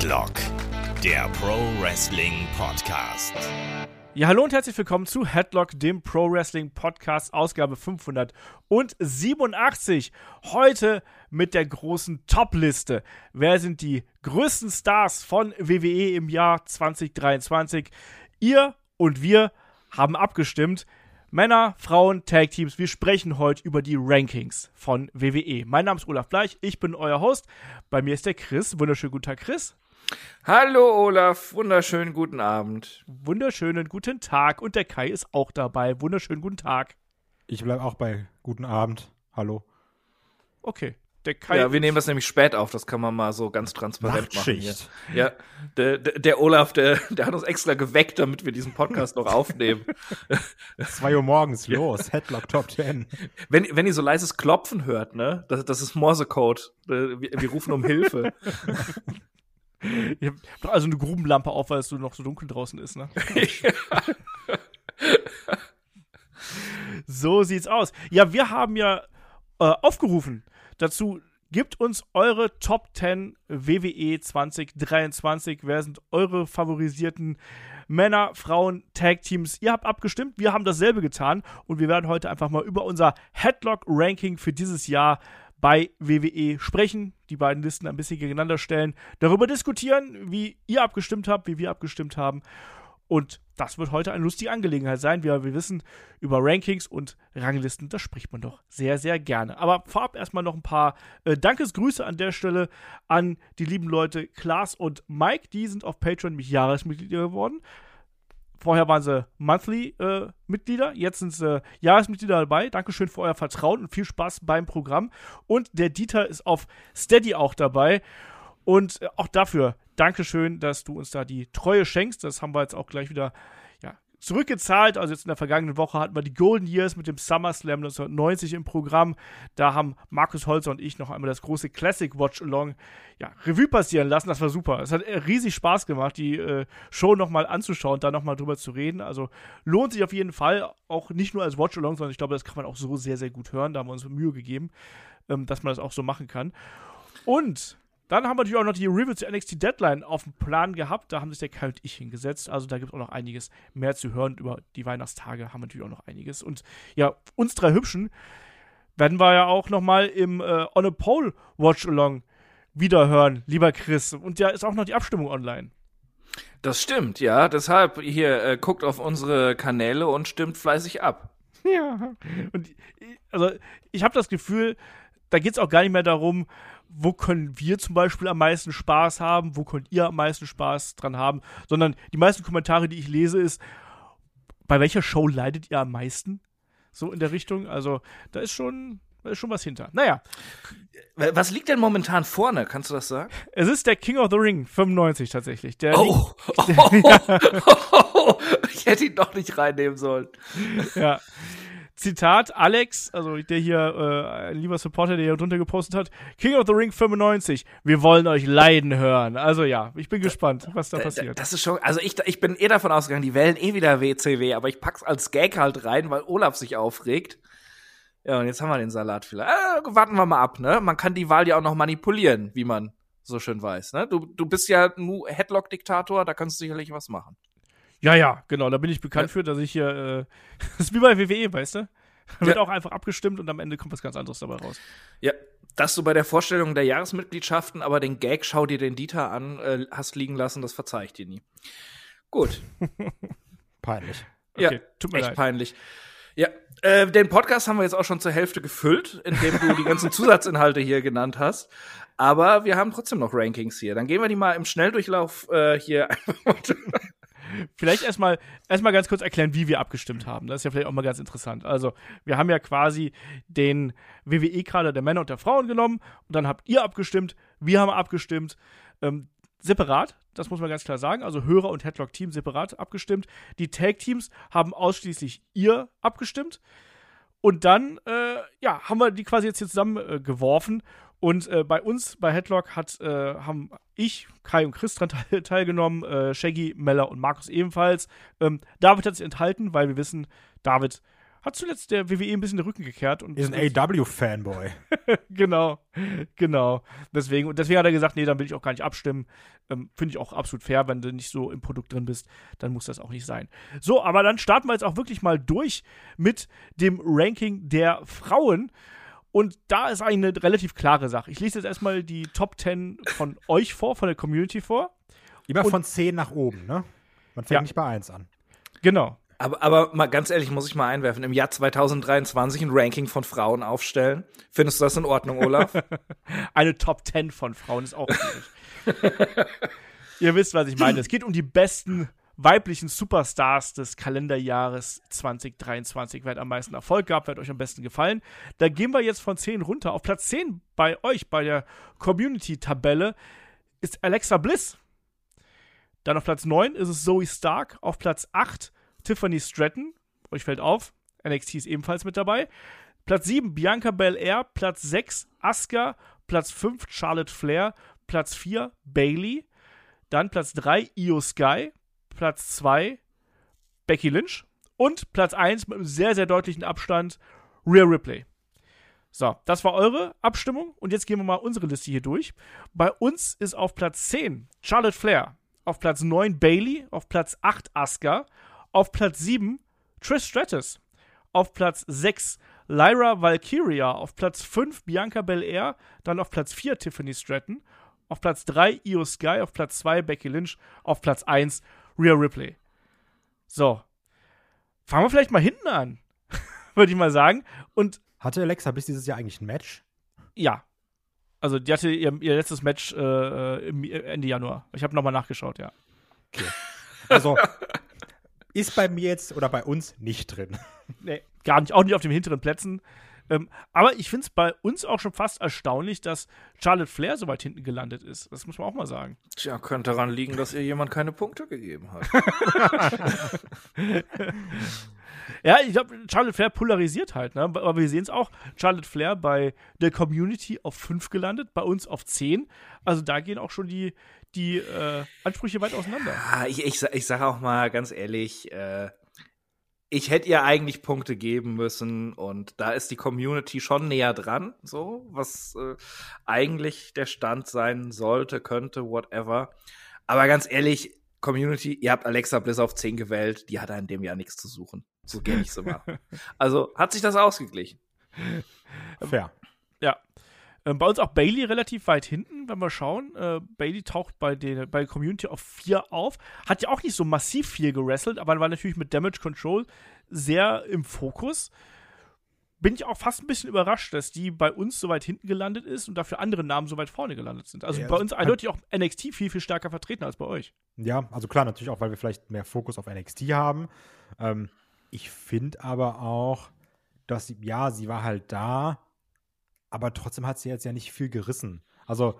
Headlock, der Pro Wrestling Podcast. Ja, hallo und herzlich willkommen zu Headlock, dem Pro Wrestling Podcast, Ausgabe 587. Heute mit der großen Top-Liste. Wer sind die größten Stars von WWE im Jahr 2023? Ihr und wir haben abgestimmt. Männer, Frauen, Tag Teams. Wir sprechen heute über die Rankings von WWE. Mein Name ist Olaf Bleich, ich bin euer Host. Bei mir ist der Chris. Wunderschönen guten Tag, Chris. Hallo Olaf, wunderschönen guten Abend. Wunderschönen guten Tag. Und der Kai ist auch dabei. Wunderschönen guten Tag. Ich bleibe auch bei guten Abend. Hallo. Okay. Der Kai ja, wir nehmen das nämlich spät auf, das kann man mal so ganz transparent Nachtschicht. machen. Hier. Ja, der, der, der Olaf, der, der hat uns extra geweckt, damit wir diesen Podcast noch aufnehmen. 2 Uhr morgens, los, Headlock Top 10. Wenn, wenn ihr so leises Klopfen hört, ne, das, das ist Morsecode. Wir, wir rufen um Hilfe. Ich hab doch also eine Grubenlampe auf, weil es so noch so dunkel draußen ist, ne? so sieht's aus. Ja, wir haben ja äh, aufgerufen dazu, gebt uns eure Top 10 WWE 2023. Wer sind eure favorisierten Männer, Frauen, Tag Teams? Ihr habt abgestimmt, wir haben dasselbe getan und wir werden heute einfach mal über unser Headlock Ranking für dieses Jahr bei WWE sprechen, die beiden Listen ein bisschen gegeneinander stellen, darüber diskutieren, wie ihr abgestimmt habt, wie wir abgestimmt haben. Und das wird heute eine lustige Angelegenheit sein. Wir, wir wissen, über Rankings und Ranglisten, da spricht man doch sehr, sehr gerne. Aber vorab erstmal noch ein paar äh, Dankesgrüße an der Stelle an die lieben Leute Klaas und Mike. Die sind auf Patreon nämlich Jahresmitglieder geworden. Vorher waren sie Monthly-Mitglieder, jetzt sind sie Jahresmitglieder dabei. Dankeschön für euer Vertrauen und viel Spaß beim Programm. Und der Dieter ist auf Steady auch dabei. Und äh, auch dafür Dankeschön, dass du uns da die Treue schenkst. Das haben wir jetzt auch gleich wieder zurückgezahlt. Also jetzt in der vergangenen Woche hatten wir die Golden Years mit dem SummerSlam 1990 im Programm. Da haben Markus Holzer und ich noch einmal das große Classic Watch Along ja, Revue passieren lassen. Das war super. Es hat äh, riesig Spaß gemacht, die äh, Show nochmal anzuschauen, da nochmal drüber zu reden. Also lohnt sich auf jeden Fall. Auch nicht nur als Watch Along, sondern ich glaube, das kann man auch so sehr, sehr gut hören. Da haben wir uns Mühe gegeben, ähm, dass man das auch so machen kann. Und dann haben wir natürlich auch noch die Review zu NXT Deadline auf dem Plan gehabt. Da haben sich der Kai und ich hingesetzt. Also da gibt es auch noch einiges mehr zu hören. Über die Weihnachtstage haben wir natürlich auch noch einiges. Und ja, uns drei Hübschen werden wir ja auch noch mal im äh, On a Pole Watch Along wiederhören, lieber Chris. Und ja, ist auch noch die Abstimmung online. Das stimmt, ja. Deshalb hier äh, guckt auf unsere Kanäle und stimmt fleißig ab. Ja. Und also ich habe das Gefühl, da geht es auch gar nicht mehr darum, wo können wir zum Beispiel am meisten Spaß haben, wo könnt ihr am meisten Spaß dran haben, sondern die meisten Kommentare, die ich lese, ist, bei welcher Show leidet ihr am meisten? So in der Richtung. Also, da ist schon, da ist schon was hinter. Naja. Was liegt denn momentan vorne? Kannst du das sagen? Es ist der King of the Ring 95 tatsächlich. Der oh, oh, oh, oh, ich hätte ihn doch nicht reinnehmen sollen. Ja. Zitat Alex, also der hier, äh, ein lieber Supporter, der hier drunter gepostet hat, King of the Ring 95, wir wollen euch leiden hören. Also ja, ich bin gespannt, was da passiert. Das ist schon, also ich, ich bin eh davon ausgegangen, die wählen eh wieder WCW, aber ich pack's als Gag halt rein, weil Olaf sich aufregt. Ja, und jetzt haben wir den Salat vielleicht. Äh, warten wir mal ab, ne? Man kann die Wahl ja auch noch manipulieren, wie man so schön weiß, ne? Du, du bist ja nur Headlock-Diktator, da kannst du sicherlich was machen. Ja, ja, genau, da bin ich bekannt ja. für, dass ich hier, äh, das ist wie bei WWE, weißt du? Da wird ja. auch einfach abgestimmt und am Ende kommt was ganz anderes dabei raus. Ja, dass du bei der Vorstellung der Jahresmitgliedschaften aber den Gag, schau dir den Dieter an, äh, hast liegen lassen, das verzeih ich dir nie. Gut. peinlich. Ja, tut mir echt leid. peinlich. Ja, äh, den Podcast haben wir jetzt auch schon zur Hälfte gefüllt, indem du die ganzen Zusatzinhalte hier genannt hast. Aber wir haben trotzdem noch Rankings hier. Dann gehen wir die mal im Schnelldurchlauf äh, hier Vielleicht erstmal erstmal ganz kurz erklären, wie wir abgestimmt haben. Das ist ja vielleicht auch mal ganz interessant. Also, wir haben ja quasi den WWE-Kader der Männer und der Frauen genommen und dann habt ihr abgestimmt, wir haben abgestimmt. Ähm, separat, das muss man ganz klar sagen. Also Hörer und Headlock-Team separat abgestimmt. Die Tag-Teams haben ausschließlich ihr abgestimmt. Und dann, äh, ja, haben wir die quasi jetzt hier zusammen äh, und äh, bei uns, bei Headlock, hat, äh, haben ich, Kai und Chris dran teil teilgenommen, äh, Shaggy, Meller und Markus ebenfalls. Ähm, David hat sich enthalten, weil wir wissen, David hat zuletzt der WWE ein bisschen den Rücken gekehrt. Und Ist ein AW-Fanboy. genau, genau. Deswegen, und deswegen hat er gesagt, nee, dann will ich auch gar nicht abstimmen. Ähm, Finde ich auch absolut fair, wenn du nicht so im Produkt drin bist, dann muss das auch nicht sein. So, aber dann starten wir jetzt auch wirklich mal durch mit dem Ranking der Frauen. Und da ist eigentlich eine relativ klare Sache. Ich lese jetzt erstmal die Top 10 von euch vor, von der Community vor. Immer Und- von 10 nach oben, ne? Man fängt Ja. nicht bei 1 an. Genau. Aber, aber mal ganz ehrlich, muss ich mal einwerfen, im Jahr 2023 ein Ranking von Frauen aufstellen. Findest du das in Ordnung, Olaf? Eine Top 10 von Frauen ist auch schwierig. Ihr wisst, was ich meine. Es geht um die besten weiblichen Superstars des Kalenderjahres 2023. Wer hat am meisten Erfolg gehabt, wer hat euch am besten gefallen. Da gehen wir jetzt von 10 runter. Auf Platz 10 bei euch, bei der Community-Tabelle, ist Alexa Bliss. Dann auf Platz 9 ist es Zoe Stark. Auf Platz 8 Tiffany Stratton. Euch fällt auf, NXT ist ebenfalls mit dabei. Platz 7 Bianca Belair. Platz 6 Asuka. Platz 5 Charlotte Flair. Platz 4 Bailey. Dann Platz 3 Io Sky. Platz 2 Becky Lynch. Und Platz 1 mit einem sehr, sehr deutlichen Abstand Rhea Ripley. So, das war eure Abstimmung. Und jetzt gehen wir mal unsere Liste hier durch. Bei uns ist auf Platz 10 Charlotte Flair. Auf Platz 9 Bailey. Auf Platz 8 Asuka. Auf Platz 7 Trish Stratus. Auf Platz 6 Lyra Valkyria. Auf Platz 5 Bianca Belair. Dann auf Platz 4 Tiffany Stratton. Auf Platz 3 Io Sky. Auf Platz 2 Becky Lynch. Auf Platz 1 Rhea Ripley. So. Fangen wir vielleicht mal hinten an. Würde ich mal sagen. Und Hatte Alexa bis dieses Jahr eigentlich ein Match? ja. Also, die hatte ihr, ihr letztes Match äh, im Ende Januar. Ich habe nochmal nachgeschaut, ja. Also, ist bei mir jetzt oder bei uns nicht drin. Nee, gar nicht. Auch nicht auf den hinteren Plätzen. Ähm, aber ich finde es bei uns auch schon fast erstaunlich, dass Charlotte Flair so weit hinten gelandet ist. Das muss man auch mal sagen. Tja, könnte daran liegen, dass ihr jemand keine Punkte gegeben hat. Ja, ich glaube, Charlotte Flair polarisiert halt, ne? Aber wir sehen es auch. Charlotte Flair bei der Community auf 5 gelandet, bei uns auf 10. Also da gehen auch schon die, die äh, Ansprüche weit auseinander. Ah, ich, ich, ich sage auch mal ganz ehrlich, äh, ich hätte ihr eigentlich Punkte geben müssen und da ist die Community schon näher dran, so was äh, eigentlich der Stand sein sollte, könnte, whatever. Aber ganz ehrlich, Community, ihr habt Alexa Bliss auf 10 gewählt, die hat in dem Jahr nichts zu suchen. So gehe ich so mal. Also hat sich das ausgeglichen. Fair. Ja. Ähm, bei uns auch Bailey relativ weit hinten, wenn wir schauen. Äh, Bailey taucht bei, den, bei Community auf 4 auf. Hat ja auch nicht so massiv viel gewrestelt, aber war natürlich mit Damage Control sehr im Fokus. Bin ich auch fast ein bisschen überrascht, dass die bei uns so weit hinten gelandet ist und dafür andere Namen so weit vorne gelandet sind. Also Ja, bei uns eindeutig auch NXT viel, viel stärker vertreten als bei euch. Ja, also klar, natürlich auch, weil wir vielleicht mehr Fokus auf NXT haben. Ähm, ich finde aber auch, dass sie, ja, sie war halt da, aber trotzdem hat sie jetzt ja nicht viel gerissen. Also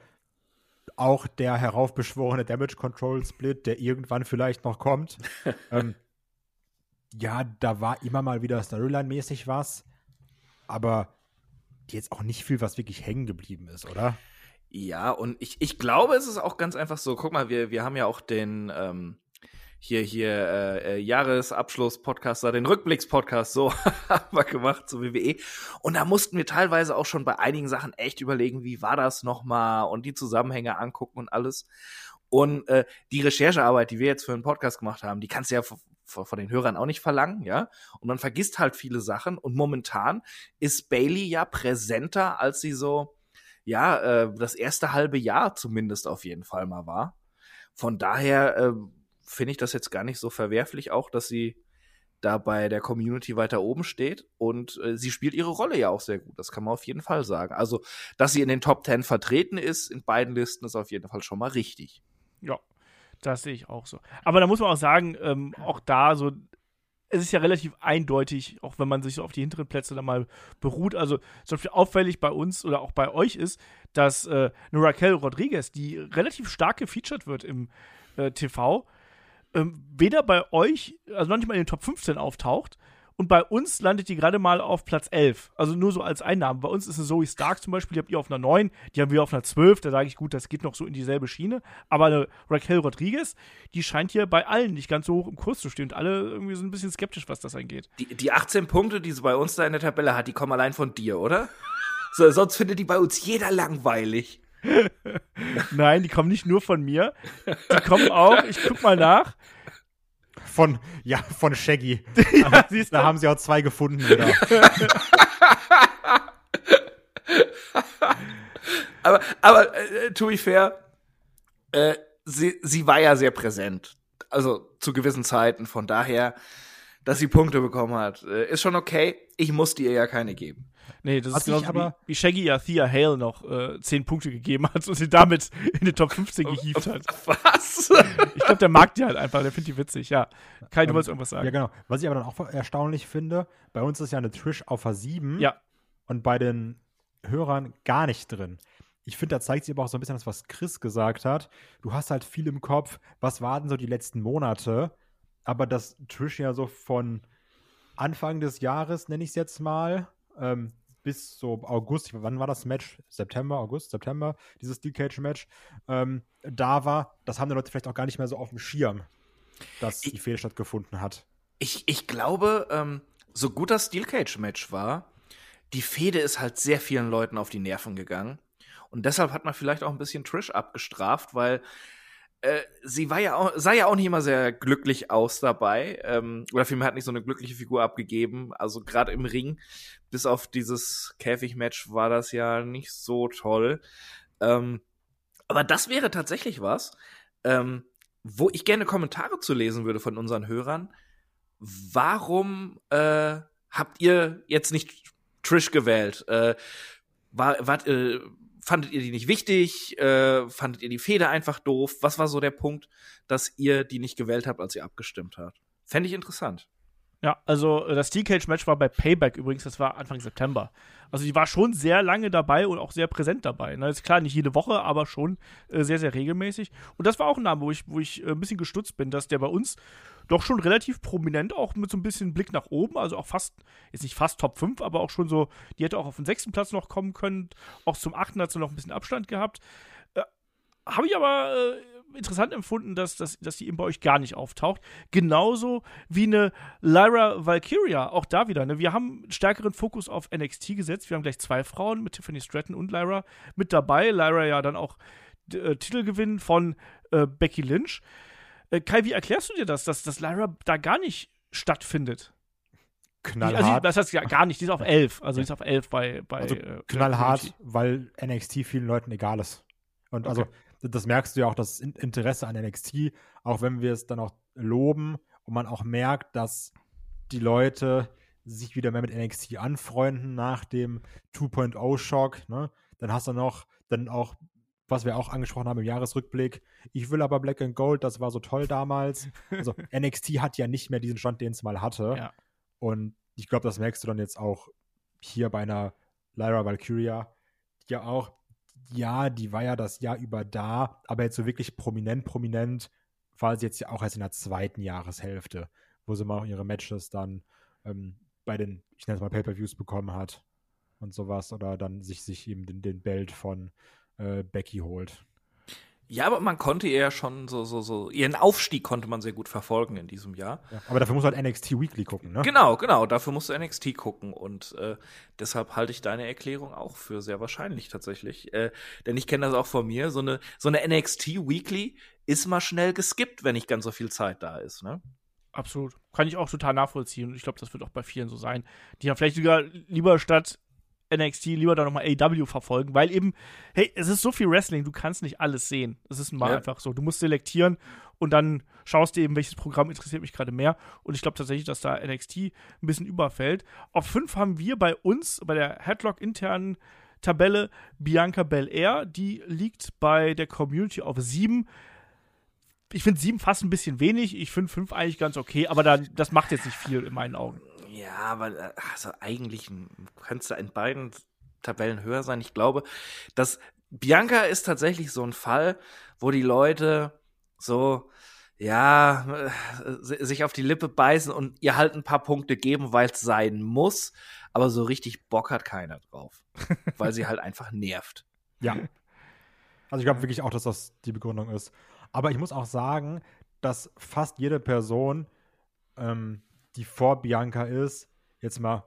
auch der heraufbeschworene Damage Control Split, der irgendwann vielleicht noch kommt. ähm, ja, da war immer mal wieder Storyline-mäßig was, aber jetzt auch nicht viel, was wirklich hängen geblieben ist, oder? Ja, und ich, ich glaube, es ist auch ganz einfach so. Guck mal, wir, wir haben ja auch den ähm, hier, hier äh, äh, Jahresabschluss-Podcast, den Rückblicks-Podcast so haben wir gemacht zur WWE. Und da mussten wir teilweise auch schon bei einigen Sachen echt überlegen, wie war das nochmal und die Zusammenhänge angucken und alles. Und äh, die Recherchearbeit, die wir jetzt für einen Podcast gemacht haben, die kannst du ja von den Hörern auch nicht verlangen, ja. Und man vergisst halt viele Sachen. Und momentan ist Bailey ja präsenter, als sie so ja, äh, das erste halbe Jahr zumindest auf jeden Fall mal war. Von daher äh, finde ich das jetzt gar nicht so verwerflich, auch dass sie da bei der Community weiter oben steht und äh, sie spielt ihre Rolle ja auch sehr gut. Das kann man auf jeden Fall sagen. Also, dass sie in den Top 10 vertreten ist in beiden Listen, ist auf jeden Fall schon mal richtig. Ja, das sehe ich auch so. Aber da muss man auch sagen, ähm, auch da so, es ist ja relativ eindeutig, auch wenn man sich so auf die hinteren Plätze dann mal beruht. Also zum Beispiel auffällig bei uns oder auch bei euch ist, dass äh, eine Raquel Rodriguez, die relativ stark gefeatured wird im äh, TV, ähm, weder bei euch, also noch nicht mal in den Top 15 auftaucht Und bei uns landet die gerade mal auf Platz 11. Also nur so als Einnahmen. Bei uns ist es Zoe Stark zum Beispiel, die habt ihr auf einer 9, die haben wir auf einer 12. Da sage ich, gut, das geht noch so in dieselbe Schiene. Aber eine Raquel Rodriguez, die scheint hier bei allen nicht ganz so hoch im Kurs zu stehen. Und alle irgendwie so ein bisschen skeptisch, was das angeht. Die, die 18 Punkte, die sie bei uns da in der Tabelle hat, die kommen allein von dir, oder? So, sonst findet die bei uns jeder langweilig. Nein, die kommen nicht nur von mir. Die kommen auch, ich guck mal nach. Von, ja, von Shaggy. Ja, siehst Da haben sie auch zwei gefunden wieder. Aber, aber äh, to be fair, äh, sie, sie war ja sehr präsent. Also zu gewissen Zeiten. Von daher, dass sie Punkte bekommen hat, äh, ist schon okay. Ich musste ihr ja keine geben. Nee, das Was ist genauso ich aber- wie, wie Shaggy ja Thea Hale noch äh, 10 Punkte gegeben hat und sie damit in die Top 15 gehievt hat. Was? Ich glaube, der mag die halt einfach, der findet die witzig, ja. Kai, du Ähm, wolltest irgendwas sagen. Ja, genau. Was ich aber dann auch erstaunlich finde, bei uns ist ja eine Trish auf a 7 Ja. und bei den Hörern gar nicht drin. Ich finde, da zeigt sich aber auch so ein bisschen das, was Chris gesagt hat. Du hast halt viel im Kopf, was waren so die letzten Monate, aber dass Trish ja so von Anfang des Jahres, nenne ich es jetzt mal, ähm, bis so August, wann war das Match? September, August, September, dieses Steel Cage Match, ähm, da war, das haben die Leute vielleicht auch gar nicht mehr so auf dem Schirm, dass die Fehde stattgefunden hat. Ich, ich glaube, ähm, so gut das Steel Cage Match war, die Fehde ist halt sehr vielen Leuten auf die Nerven gegangen. Und deshalb hat man vielleicht auch ein bisschen Trish abgestraft, weil äh, sie war ja auch, sah ja auch nicht immer sehr glücklich aus dabei. Ähm, oder vielmehr hat nicht so eine glückliche Figur abgegeben. Also gerade im Ring, bis auf dieses Käfigmatch war das ja nicht so toll. Ähm, aber das wäre tatsächlich was, ähm, wo ich gerne Kommentare zu lesen würde von unseren Hörern. Warum äh, habt ihr jetzt nicht Trish gewählt? Äh, war, war, äh, fandet ihr die nicht wichtig? Äh, fandet ihr die Feder einfach doof? Was war so der Punkt, dass ihr die nicht gewählt habt, als ihr abgestimmt habt? Fände ich interessant. Ja, also äh, das Steel Cage Match war bei Payback übrigens, das war Anfang September. Also die war schon sehr lange dabei und auch sehr präsent dabei. Ne? Ist klar, nicht jede Woche, aber schon äh, sehr, sehr regelmäßig. Und das war auch ein Name, wo ich, wo ich äh, ein bisschen gestutzt bin, dass der bei uns doch schon relativ prominent, auch mit so ein bisschen Blick nach oben, also auch fast, jetzt nicht fast Top 5, aber auch schon so, die hätte auch auf den sechsten Platz noch kommen können. Auch zum achten hat sie noch ein bisschen Abstand gehabt. Äh, Habe ich aber äh, interessant empfunden, dass, dass, dass die eben bei euch gar nicht auftaucht. Genauso wie eine Lyra Valkyria, auch da wieder. Ne? Wir haben einen stärkeren Fokus auf NXT gesetzt. Wir haben gleich zwei Frauen mit Tiffany Stratton und Lyra mit dabei. Lyra ja dann auch äh, Titelgewinn von äh, Becky Lynch. Äh, Kai, wie erklärst du dir das, dass, dass Lyra da gar nicht stattfindet? Also, Knallhart. das heißt ja gar nicht, die ist auf 11. Also die ist auf 11 bei, bei Also äh, knallhart, weil NXT vielen Leuten egal ist. Und also, Okay. Das merkst du ja auch, das In- Interesse an NXT, auch wenn wir es dann auch loben und man auch merkt, dass die Leute sich wieder mehr mit NXT anfreunden nach dem 2.0-Schock. Ne? Dann hast du noch, dann auch, was wir auch angesprochen haben im Jahresrückblick, ich will aber Black and Gold, das war so toll damals. Also NXT hat ja nicht mehr diesen Stand, den es mal hatte. Ja. Und ich glaube, das merkst du dann jetzt auch hier bei einer Lyra Valkyria, die ja auch, ja, die war ja das Jahr über da, aber jetzt so wirklich prominent, prominent war sie jetzt ja auch erst in der zweiten Jahreshälfte, wo sie mal auch ihre Matches dann ähm, bei den, ich nenne es mal Pay-Per-Views bekommen hat und sowas oder dann sich, sich eben den, den Belt von äh, Becky holt. Ja, aber man konnte ihr ja schon so, so, so, ihren Aufstieg konnte man sehr gut verfolgen in diesem Jahr. Ja. Aber dafür muss halt NXT Weekly gucken, ne? Genau, genau, dafür musst du NXT gucken und äh, deshalb halte ich deine Erklärung auch für sehr wahrscheinlich tatsächlich. Äh, denn ich kenne das auch von mir, so eine, so eine NXT Weekly ist mal schnell geskippt, wenn nicht ganz so viel Zeit da ist, ne? Absolut. Kann ich auch total nachvollziehen. Und ich glaube, das wird auch bei vielen so sein. Die ja vielleicht sogar lieber statt NXT lieber dann nochmal AW verfolgen, weil eben, hey, es ist so viel Wrestling, du kannst nicht alles sehen. Es ist mal Ja. einfach so. Du musst selektieren und dann schaust du eben, welches Programm interessiert mich gerade mehr. Und ich glaube tatsächlich, dass da NXT ein bisschen überfällt. Auf fünf haben wir bei uns, bei der Headlock-internen Tabelle, Bianca Belair. Die liegt bei der Community auf sieben ich finde sieben fast ein bisschen wenig. Ich finde fünf eigentlich ganz okay, aber dann, das macht jetzt nicht viel in meinen Augen. Ja, aber äh, also eigentlich kannst du in beiden Tabellen höher sein. Ich glaube, dass Bianca ist tatsächlich so ein Fall, wo die Leute so, ja, äh, sich auf die Lippe beißen und ihr halt ein paar Punkte geben, weil es sein muss. Aber so richtig Bock hat keiner drauf. weil sie halt einfach nervt. Ja. Also ich glaube wirklich auch, dass das die Begründung ist. Aber ich muss auch sagen, dass fast jede Person, ähm, die vor Bianca ist, jetzt mal,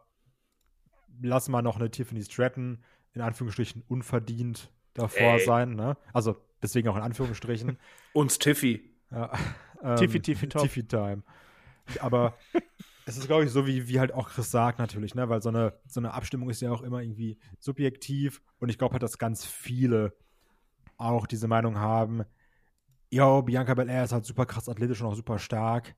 lass mal noch eine Tiffany Stratton in Anführungsstrichen unverdient davor Ey. sein. Ne? Also deswegen auch in Anführungsstrichen. Uns Tiffy. Ja, ähm, Tiffy, Tiffy, top. Tiffy Time. Aber es ist, glaube ich, so, wie, wie halt auch Chris sagt natürlich, ne? Weil so eine, so eine Abstimmung ist ja auch immer irgendwie subjektiv und ich glaube halt, dass ganz viele auch diese Meinung haben, yo, Bianca Belair ist halt super krass athletisch und auch super stark,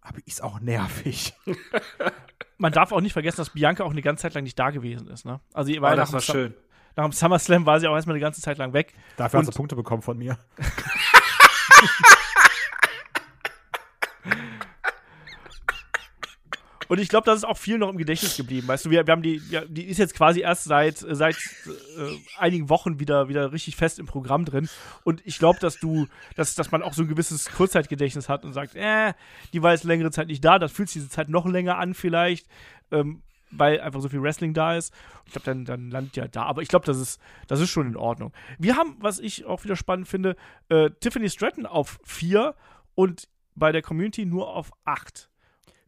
aber ist auch nervig. Man darf auch nicht vergessen, dass Bianca auch eine ganze Zeit lang nicht da gewesen ist. Ne? Also, ihr war Oh, ja das nach, war schön. nach dem SummerSlam war sie auch erstmal eine ganze Zeit lang weg. Dafür hat Und- sie Punkte bekommen von mir. Und ich glaube, das ist auch viel noch im Gedächtnis geblieben. Weißt du, wir, wir haben die, ja, die ist jetzt quasi erst seit, seit äh, einigen Wochen wieder, wieder richtig fest im Programm drin. Und ich glaube, dass du, dass, dass man auch so ein gewisses Kurzzeitgedächtnis hat und sagt, äh, die war jetzt längere Zeit nicht da, das fühlt sich diese Zeit noch länger an vielleicht, ähm, weil einfach so viel Wrestling da ist. Ich glaube, dann, dann landet ja da. Aber ich glaube, das ist, das ist schon in Ordnung. Wir haben, was ich auch wieder spannend finde, äh, Tiffany Stratton auf vier und bei der Community nur auf acht.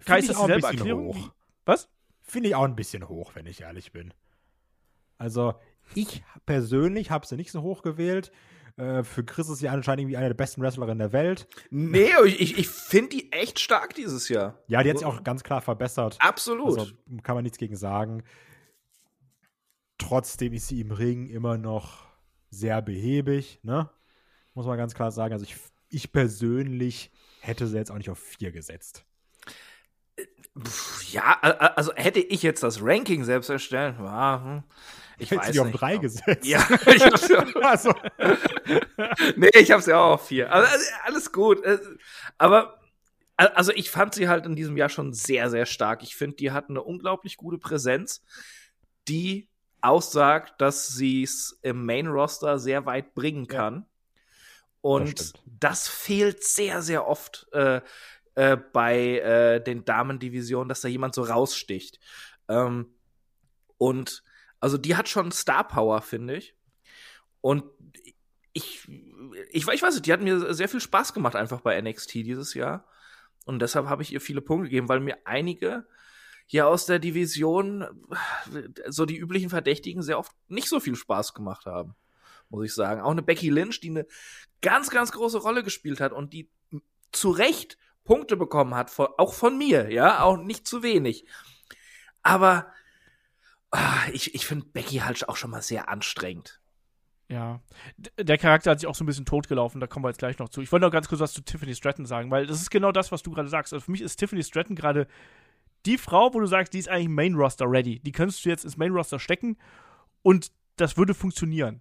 Kai, ist Finde ich das auch ein dieselbe bisschen Erklärung? hoch. Was? Finde ich auch ein bisschen hoch, wenn ich ehrlich bin. Also, ich persönlich habe sie nicht so hoch gewählt. Äh, für Chris ist sie anscheinend irgendwie eine der besten Wrestlerinnen der Welt. Nee, ich, ich finde die echt stark dieses Jahr. Ja, die hat sich auch ganz klar verbessert. Absolut. Also kann man nichts gegen sagen. Trotzdem ist sie im Ring immer noch sehr behäbig, ne? Muss man ganz klar sagen. Also ich, ich persönlich hätte sie jetzt auch nicht auf vier gesetzt. Ja, also hätte ich jetzt das Ranking selbst erstellen, ja, hm, ich Hätte weiß sie die auf nicht. drei gesetzt. Ja, ich hab's ja, Also, nee, ich hab's ja auch auf vier. Also, also, alles gut. Äh, Aber also ich fand sie halt in diesem Jahr schon sehr, sehr stark. Ich finde, die hat eine unglaublich gute Präsenz, die aussagt, dass sie es im Main Roster sehr weit bringen kann. Und Das das, fehlt sehr, sehr oft äh, äh, bei äh, den Damendivisionen, dass da jemand so raussticht. Ähm, und also die hat schon Star Power, finde ich. Und ich, ich, ich weiß nicht, die hat mir sehr viel Spaß gemacht einfach bei NXT dieses Jahr. Und deshalb habe ich ihr viele Punkte gegeben, weil mir einige hier aus der Division, so die üblichen Verdächtigen, sehr oft nicht so viel Spaß gemacht haben, muss ich sagen. Auch eine Becky Lynch, die eine ganz, ganz große Rolle gespielt hat und die zu Recht Punkte bekommen hat, von, auch von mir, ja, auch nicht zu wenig. Aber ah, ich, ich finde Becky halt auch schon mal sehr anstrengend. Ja. Der Charakter hat sich auch so ein bisschen totgelaufen, da kommen wir jetzt gleich noch zu. Ich wollte noch ganz kurz was zu Tiffany Stratton sagen, weil das ist genau das, was du gerade sagst. Also für mich ist Tiffany Stratton gerade die Frau, wo du sagst, die ist eigentlich Main Roster ready. Die könntest du jetzt ins Main Roster stecken und das würde funktionieren.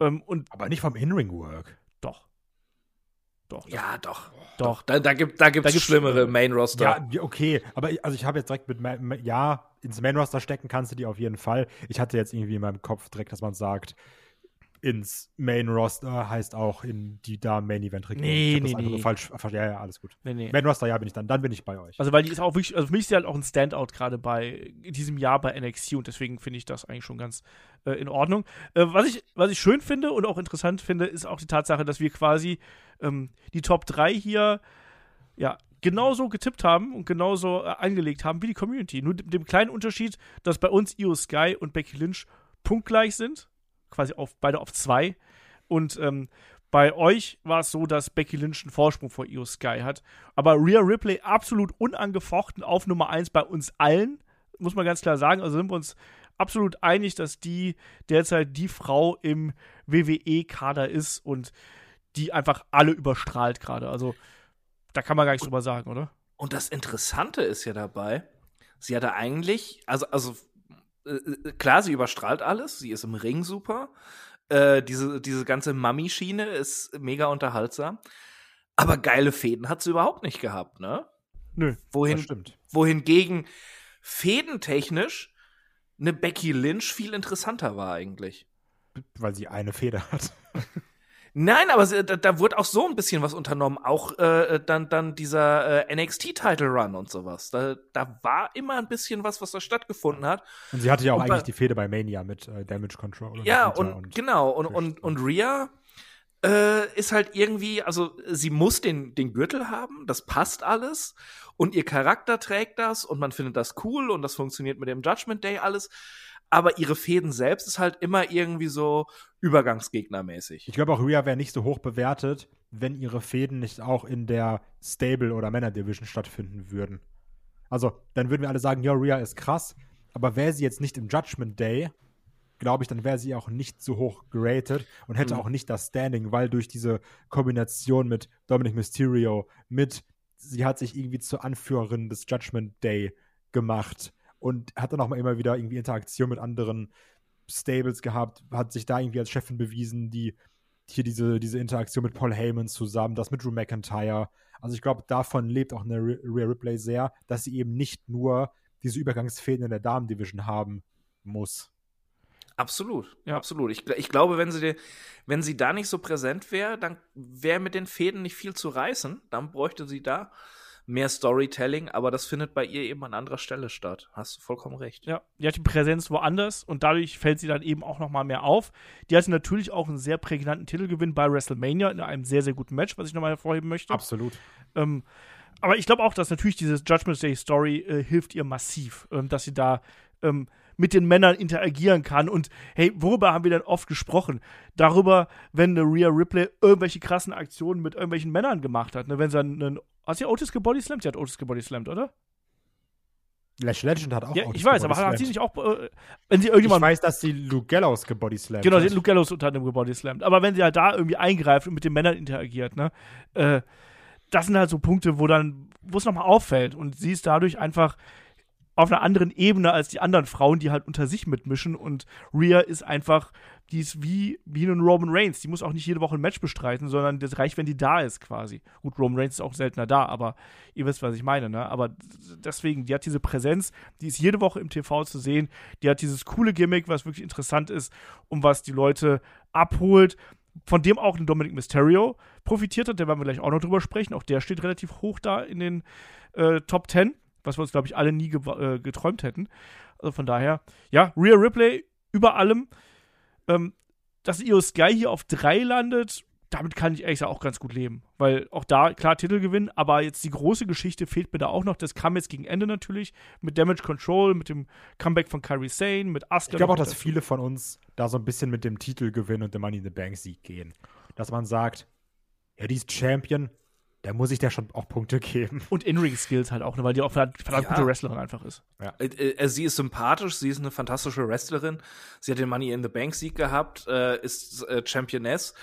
Ähm, und aber nicht vom In-Ring-Work. doch. Doch. Ja, doch. Doch. Da, da gibt da gibt's Da gibt's schlimmere schlimmere. Main Roster. Ja, okay. Aber ich- also ich habe jetzt direkt mit, ja, ins Main-Roster stecken kannst du die auf jeden Fall. Ich hatte jetzt irgendwie in meinem Kopf direkt, dass man sagt, ins Main-Roster heißt auch in die da Main-Event-Region. Nee, ich hab das nee, nur nee. falsch, falsch. Ja, ja, alles gut. Nee, nee. Main-Roster, ja, bin ich dann. Dann bin ich bei euch. Also, weil die ist auch wirklich, also für mich ist sie halt auch ein Standout gerade bei diesem Jahr bei NXT und deswegen finde ich das eigentlich schon ganz äh, in Ordnung. Äh, was, ich, was ich schön finde und auch interessant finde, ist auch die Tatsache, dass wir quasi ähm, die Top 3 hier ja genauso getippt haben und genauso äh, angelegt haben wie die Community. Nur mit dem kleinen Unterschied, dass bei uns Io Sky und Becky Lynch punktgleich sind, quasi auf, beide auf zwei. Und ähm, bei euch war es so, dass Becky Lynch einen Vorsprung vor Io Sky hat. Aber Rhea Ripley absolut unangefochten auf Nummer 1 bei uns allen, muss man ganz klar sagen. Also sind wir uns absolut einig, dass die derzeit die Frau im WWE-Kader ist und die einfach alle überstrahlt gerade. Also da kann man gar nichts drüber sagen, oder? Und das Interessante ist ja dabei, sie hatte eigentlich, also, also äh, äh, klar, sie überstrahlt alles, sie ist im Ring super. Äh, diese, diese ganze Mami-Schiene ist mega unterhaltsam. Aber geile Fäden hat sie überhaupt nicht gehabt, ne? Nö. Wohin, das stimmt. wohingegen fädentechnisch eine Becky Lynch viel interessanter war eigentlich. Weil sie eine Feder hat. Nein, aber da, da wurde auch so ein bisschen was unternommen. Auch äh, dann, dann dieser äh, NXT-Title-Run und sowas. Da, da war immer ein bisschen was, was da stattgefunden hat. Und sie hatte ja auch Und eigentlich die Fehde bei Mania mit äh, Damage Control. und Ja, Lita und, genau. Und, und, und Rhea äh, ist halt irgendwie, also sie muss den, den Gürtel haben, das passt alles. Und ihr Charakter trägt das und man findet das cool und das funktioniert mit dem Judgment Day alles. Aber ihre Fäden selbst ist halt immer irgendwie so Übergangsgegnermäßig. Ich glaube auch, Rhea wäre nicht so hoch bewertet, wenn ihre Fäden nicht auch in der Stable- oder Männer-Division stattfinden würden. Also, dann würden wir alle sagen, ja, Rhea ist krass, aber wäre sie jetzt nicht im Judgment Day, glaube ich, dann wäre sie auch nicht so hoch geratet und hätte Mhm. auch nicht das Standing, weil durch diese Kombination mit Dominic Mysterio, mit sie hat sich irgendwie zur Anführerin des Judgment Day gemacht und hat dann auch mal immer wieder irgendwie Interaktion mit anderen Stables gehabt, hat sich da irgendwie als Chefin bewiesen, die hier diese, diese Interaktion mit Paul Heyman zusammen, das mit Drew McIntyre. Also ich glaube, davon lebt auch eine Rhea Ripley sehr, dass sie eben nicht nur diese Übergangsfäden in der Damen-Division haben muss. Absolut, Ja. absolut. Ich, ich glaube, wenn sie, die- wenn sie da nicht so präsent wäre, dann wäre mit den Fäden nicht viel zu reißen. Dann bräuchte sie da mehr Storytelling, aber das findet bei ihr eben an anderer Stelle statt. Hast du vollkommen recht. Ja, die hat die Präsenz woanders und dadurch fällt sie dann eben auch noch mal mehr auf. Die hatte natürlich auch einen sehr prägnanten Titelgewinn bei WrestleMania in einem sehr, sehr guten Match, was ich nochmal hervorheben möchte. Absolut. Ähm, aber ich glaube auch, dass natürlich diese Judgment Day Story äh, hilft ihr massiv, ähm, dass sie da ähm, mit den Männern interagieren kann. Und hey, worüber haben wir denn oft gesprochen? Darüber, wenn eine Rhea Ripley irgendwelche krassen Aktionen mit irgendwelchen Männern gemacht hat. Ne? Wenn sie einen. Hat sie Otis gebodyslammt? Sie hat Otis gebodyslammt, oder? Lash Legend hat auch Ja, ich weiß, aber hat, sie nicht auch. Äh, wenn sie Ich irgendjemand. weiß, dass sie Luke Gallows gebodyslammt Genau, sie hat Luke Gallows unter anderem gebodyslammt. Aber wenn sie halt da irgendwie eingreift und mit den Männern interagiert, ne, äh, das sind halt so Punkte, wo dann, wo es nochmal auffällt. Und sie ist dadurch einfach auf einer anderen Ebene als die anderen Frauen, die halt unter sich mitmischen. Und Rhea ist einfach, die ist wie, wie ein Roman Reigns. Die muss auch nicht jede Woche ein Match bestreiten, sondern das reicht, wenn die da ist, quasi. Gut, Roman Reigns ist auch seltener da, aber ihr wisst, was ich meine, ne? Aber deswegen, die hat diese Präsenz, die ist jede Woche im TV zu sehen. Die hat dieses coole Gimmick, was wirklich interessant ist und was die Leute abholt. Von dem auch ein Dominic Mysterio profitiert hat, da werden wir gleich auch noch drüber sprechen. Auch der steht relativ hoch da in den äh, Top 10, was wir uns, glaube ich, alle nie gewa- äh, geträumt hätten. Also von daher, ja, Rhea Ripley über allem. Ähm, dass Io Sky hier auf 3 landet, damit kann ich ehrlich gesagt auch ganz gut leben. Weil auch da, klar, Titel gewinnen, aber jetzt die große Geschichte fehlt mir da auch noch. Das kam jetzt gegen Ende natürlich mit Damage Control, mit dem Comeback von Kairi Sane, mit Asuka. Ich glaube auch, dass viele von uns da so ein bisschen mit dem Titelgewinn und dem Money in the Bank Sieg gehen. Dass man sagt, ja, die ist Champion, da muss ich der schon auch Punkte geben. Und In-Ring-Skills halt auch, ne, weil die auch verdammt, verdammt Ja. gute Wrestlerin einfach ist. Äh, äh, sie ist sympathisch, sie ist eine fantastische Wrestlerin. Sie hat den Money in the Bank Sieg gehabt, äh, ist äh, Championess.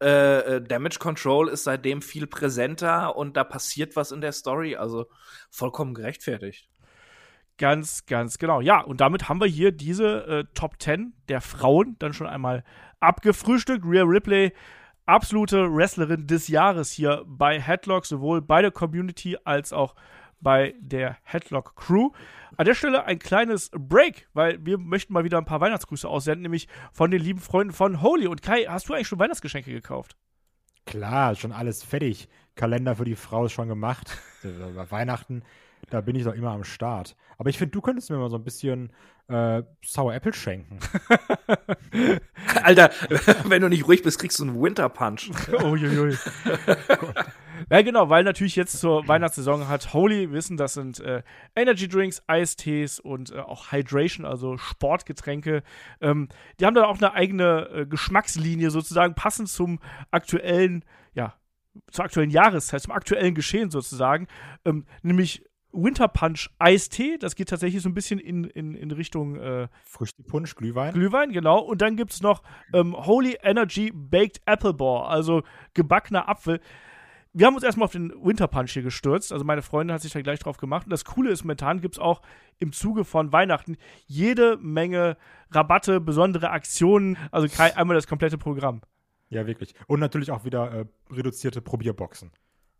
Äh, äh, Damage Control ist seitdem viel präsenter und da passiert was in der Story, also vollkommen gerechtfertigt. Ganz, ganz genau. Ja, und damit haben wir hier diese äh, Top 10 der Frauen dann schon einmal abgefrühstückt. Rhea Ripley, absolute Wrestlerin des Jahres hier bei Headlock, sowohl bei der Community als auch bei der Headlock Crew. An der Stelle ein kleines Break, weil wir möchten mal wieder ein paar Weihnachtsgrüße aussenden, nämlich von den lieben Freunden von Holy. Und Kai, hast du eigentlich schon Weihnachtsgeschenke gekauft? Klar, schon alles fertig. Kalender für die Frau ist schon gemacht. Äh, Bei Weihnachten, da bin ich doch immer am Start. Aber ich finde, du könntest mir mal so ein bisschen äh, Sour Apple schenken. Alter, wenn du nicht ruhig bist, kriegst du einen Winter Punch. Uiuiui. ja, genau, weil natürlich jetzt zur Weihnachtssaison hat Holy Wissen, das sind äh, Energy Drinks, Eistees und äh, auch Hydration, also Sportgetränke. Ähm, die haben dann auch eine eigene äh, Geschmackslinie sozusagen, passend zum aktuellen, ja, zur aktuellen Jahreszeit, zum aktuellen Geschehen sozusagen. Ähm, nämlich Winter Punch Eistee, das geht tatsächlich so ein bisschen in, in, in Richtung äh, Früchtepunsch, Glühwein. Glühwein, genau. Und dann gibt es noch ähm, Holy Energy Baked Apple Bar, also gebackener Apfel. Wir haben uns erstmal auf den Winter Punch hier gestürzt. Also meine Freundin hat sich da gleich drauf gemacht. Und das Coole ist, momentan gibt es auch im Zuge von Weihnachten jede Menge Rabatte, besondere Aktionen. Also einmal das komplette Programm. Ja, wirklich. Und natürlich auch wieder äh, reduzierte Probierboxen.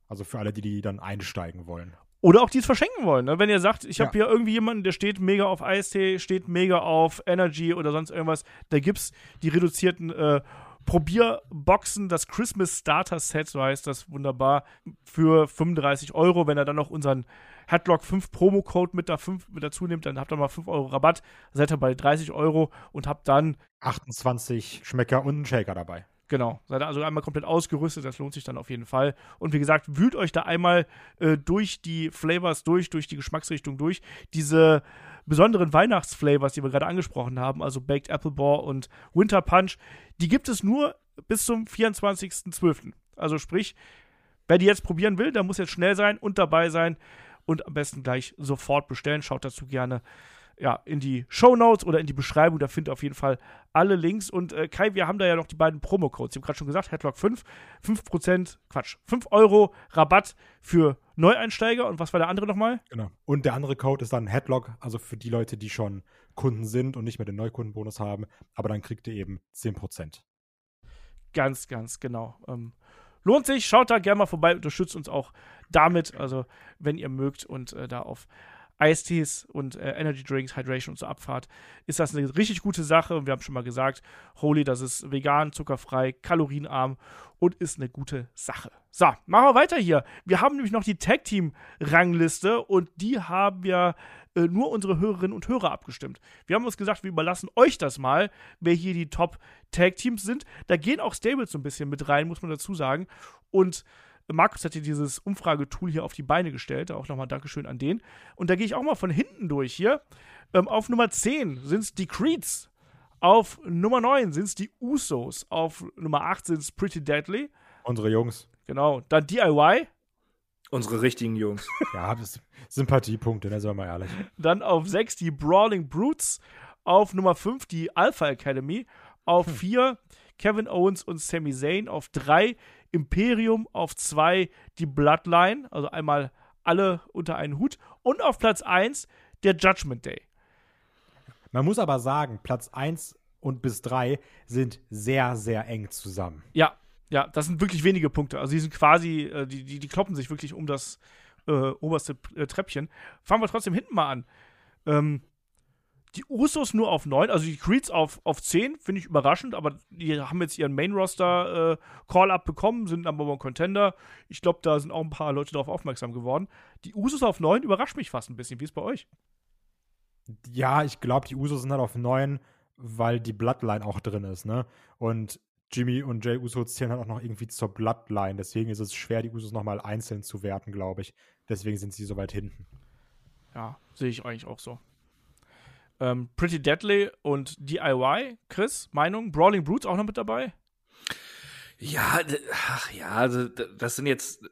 Also für alle, die, die dann einsteigen wollen. Oder auch die es verschenken wollen. Ne? Wenn ihr sagt, ich habe Ja. hier irgendwie jemanden, der steht mega auf Eistee, steht mega auf Energy oder sonst irgendwas, da gibt es die reduzierten äh, Probierboxen, das Christmas Starter Set, so heißt das wunderbar, für 35 Euro. Wenn er dann noch unseren Headlock 5 Promo-Code mit, da mit dazu nimmt, dann habt ihr mal 5 Euro Rabatt. Seid ihr bei 30 Euro und habt dann 28 Schmecker und einen Shaker dabei. Genau, seid also einmal komplett ausgerüstet, das lohnt sich dann auf jeden Fall. Und wie gesagt, wühlt euch da einmal äh, durch die Flavors durch, durch die Geschmacksrichtung durch. Diese besonderen Weihnachtsflavors, die wir gerade angesprochen haben, also Baked Apple Bore und Winter Punch, die gibt es nur bis zum 24.12. Also sprich, wer die jetzt probieren will, der muss jetzt schnell sein und dabei sein und am besten gleich sofort bestellen. Schaut dazu gerne ja, in die Show Notes oder in die Beschreibung. Da findet ihr auf jeden Fall alle Links. Und äh, Kai, wir haben da ja noch die beiden Promo-Codes. Ich habe gerade schon gesagt, Headlock 5, 5%, Quatsch, 5 Euro Rabatt für Neueinsteiger. Und was war der andere nochmal? Genau. Und der andere Code ist dann Headlock, also für die Leute, die schon Kunden sind und nicht mehr den Neukundenbonus haben. Aber dann kriegt ihr eben 10%. Ganz, ganz genau. Ähm, lohnt sich, schaut da gerne mal vorbei, unterstützt uns auch damit, also wenn ihr mögt und äh, da auf Eistees und äh, Energy Drinks, Hydration und so abfahrt, ist das eine richtig gute Sache. Und wir haben schon mal gesagt, Holy, das ist vegan, zuckerfrei, kalorienarm und ist eine gute Sache. So, machen wir weiter hier. Wir haben nämlich noch die Tag Team Rangliste und die haben wir äh, nur unsere Hörerinnen und Hörer abgestimmt. Wir haben uns gesagt, wir überlassen euch das mal, wer hier die Top Tag Teams sind. Da gehen auch Stables so ein bisschen mit rein, muss man dazu sagen. Und Markus hat hier dieses Umfragetool hier auf die Beine gestellt. Auch nochmal Dankeschön an den. Und da gehe ich auch mal von hinten durch hier. Ähm, auf Nummer 10 sind es die Creeds. Auf Nummer 9 sind es die Usos. Auf Nummer 8 sind es Pretty Deadly. Unsere Jungs. Genau. Dann DIY. Unsere richtigen Jungs. ja, Sympathiepunkte, ne, sagen wir mal ehrlich. Dann auf 6 die Brawling Brutes. Auf Nummer 5 die Alpha Academy. Auf 4 hm. Kevin Owens und Sami Zayn. Auf 3 Imperium, auf 2 die Bloodline, also einmal alle unter einen Hut. Und auf Platz 1 der Judgment Day. Man muss aber sagen, Platz 1 und bis 3 sind sehr, sehr eng zusammen. Ja, ja, das sind wirklich wenige Punkte. Also die sind quasi, äh, die, die, die kloppen sich wirklich um das äh, oberste äh, Treppchen. Fangen wir trotzdem hinten mal an. Ähm, die Usos nur auf 9, also die Creeds auf, auf 10, finde ich überraschend, aber die haben jetzt ihren Main-Roster äh, Call-Up bekommen, sind Number One Contender. Ich glaube, da sind auch ein paar Leute darauf aufmerksam geworden. Die Usos auf 9 überrascht mich fast ein bisschen. Wie ist es bei euch? Ja, ich glaube, die Usos sind halt auf 9, weil die Bloodline auch drin ist, ne? Und Jimmy und Jay Uso zählen halt auch noch irgendwie zur Bloodline. Deswegen ist es schwer, die Usos nochmal einzeln zu werten, glaube ich. Deswegen sind sie so weit hinten. Ja, sehe ich eigentlich auch so. Ähm, Pretty Deadly und DIY. Chris, Meinung? Brawling Brutes auch noch mit dabei? Ja, ach ja, also das sind jetzt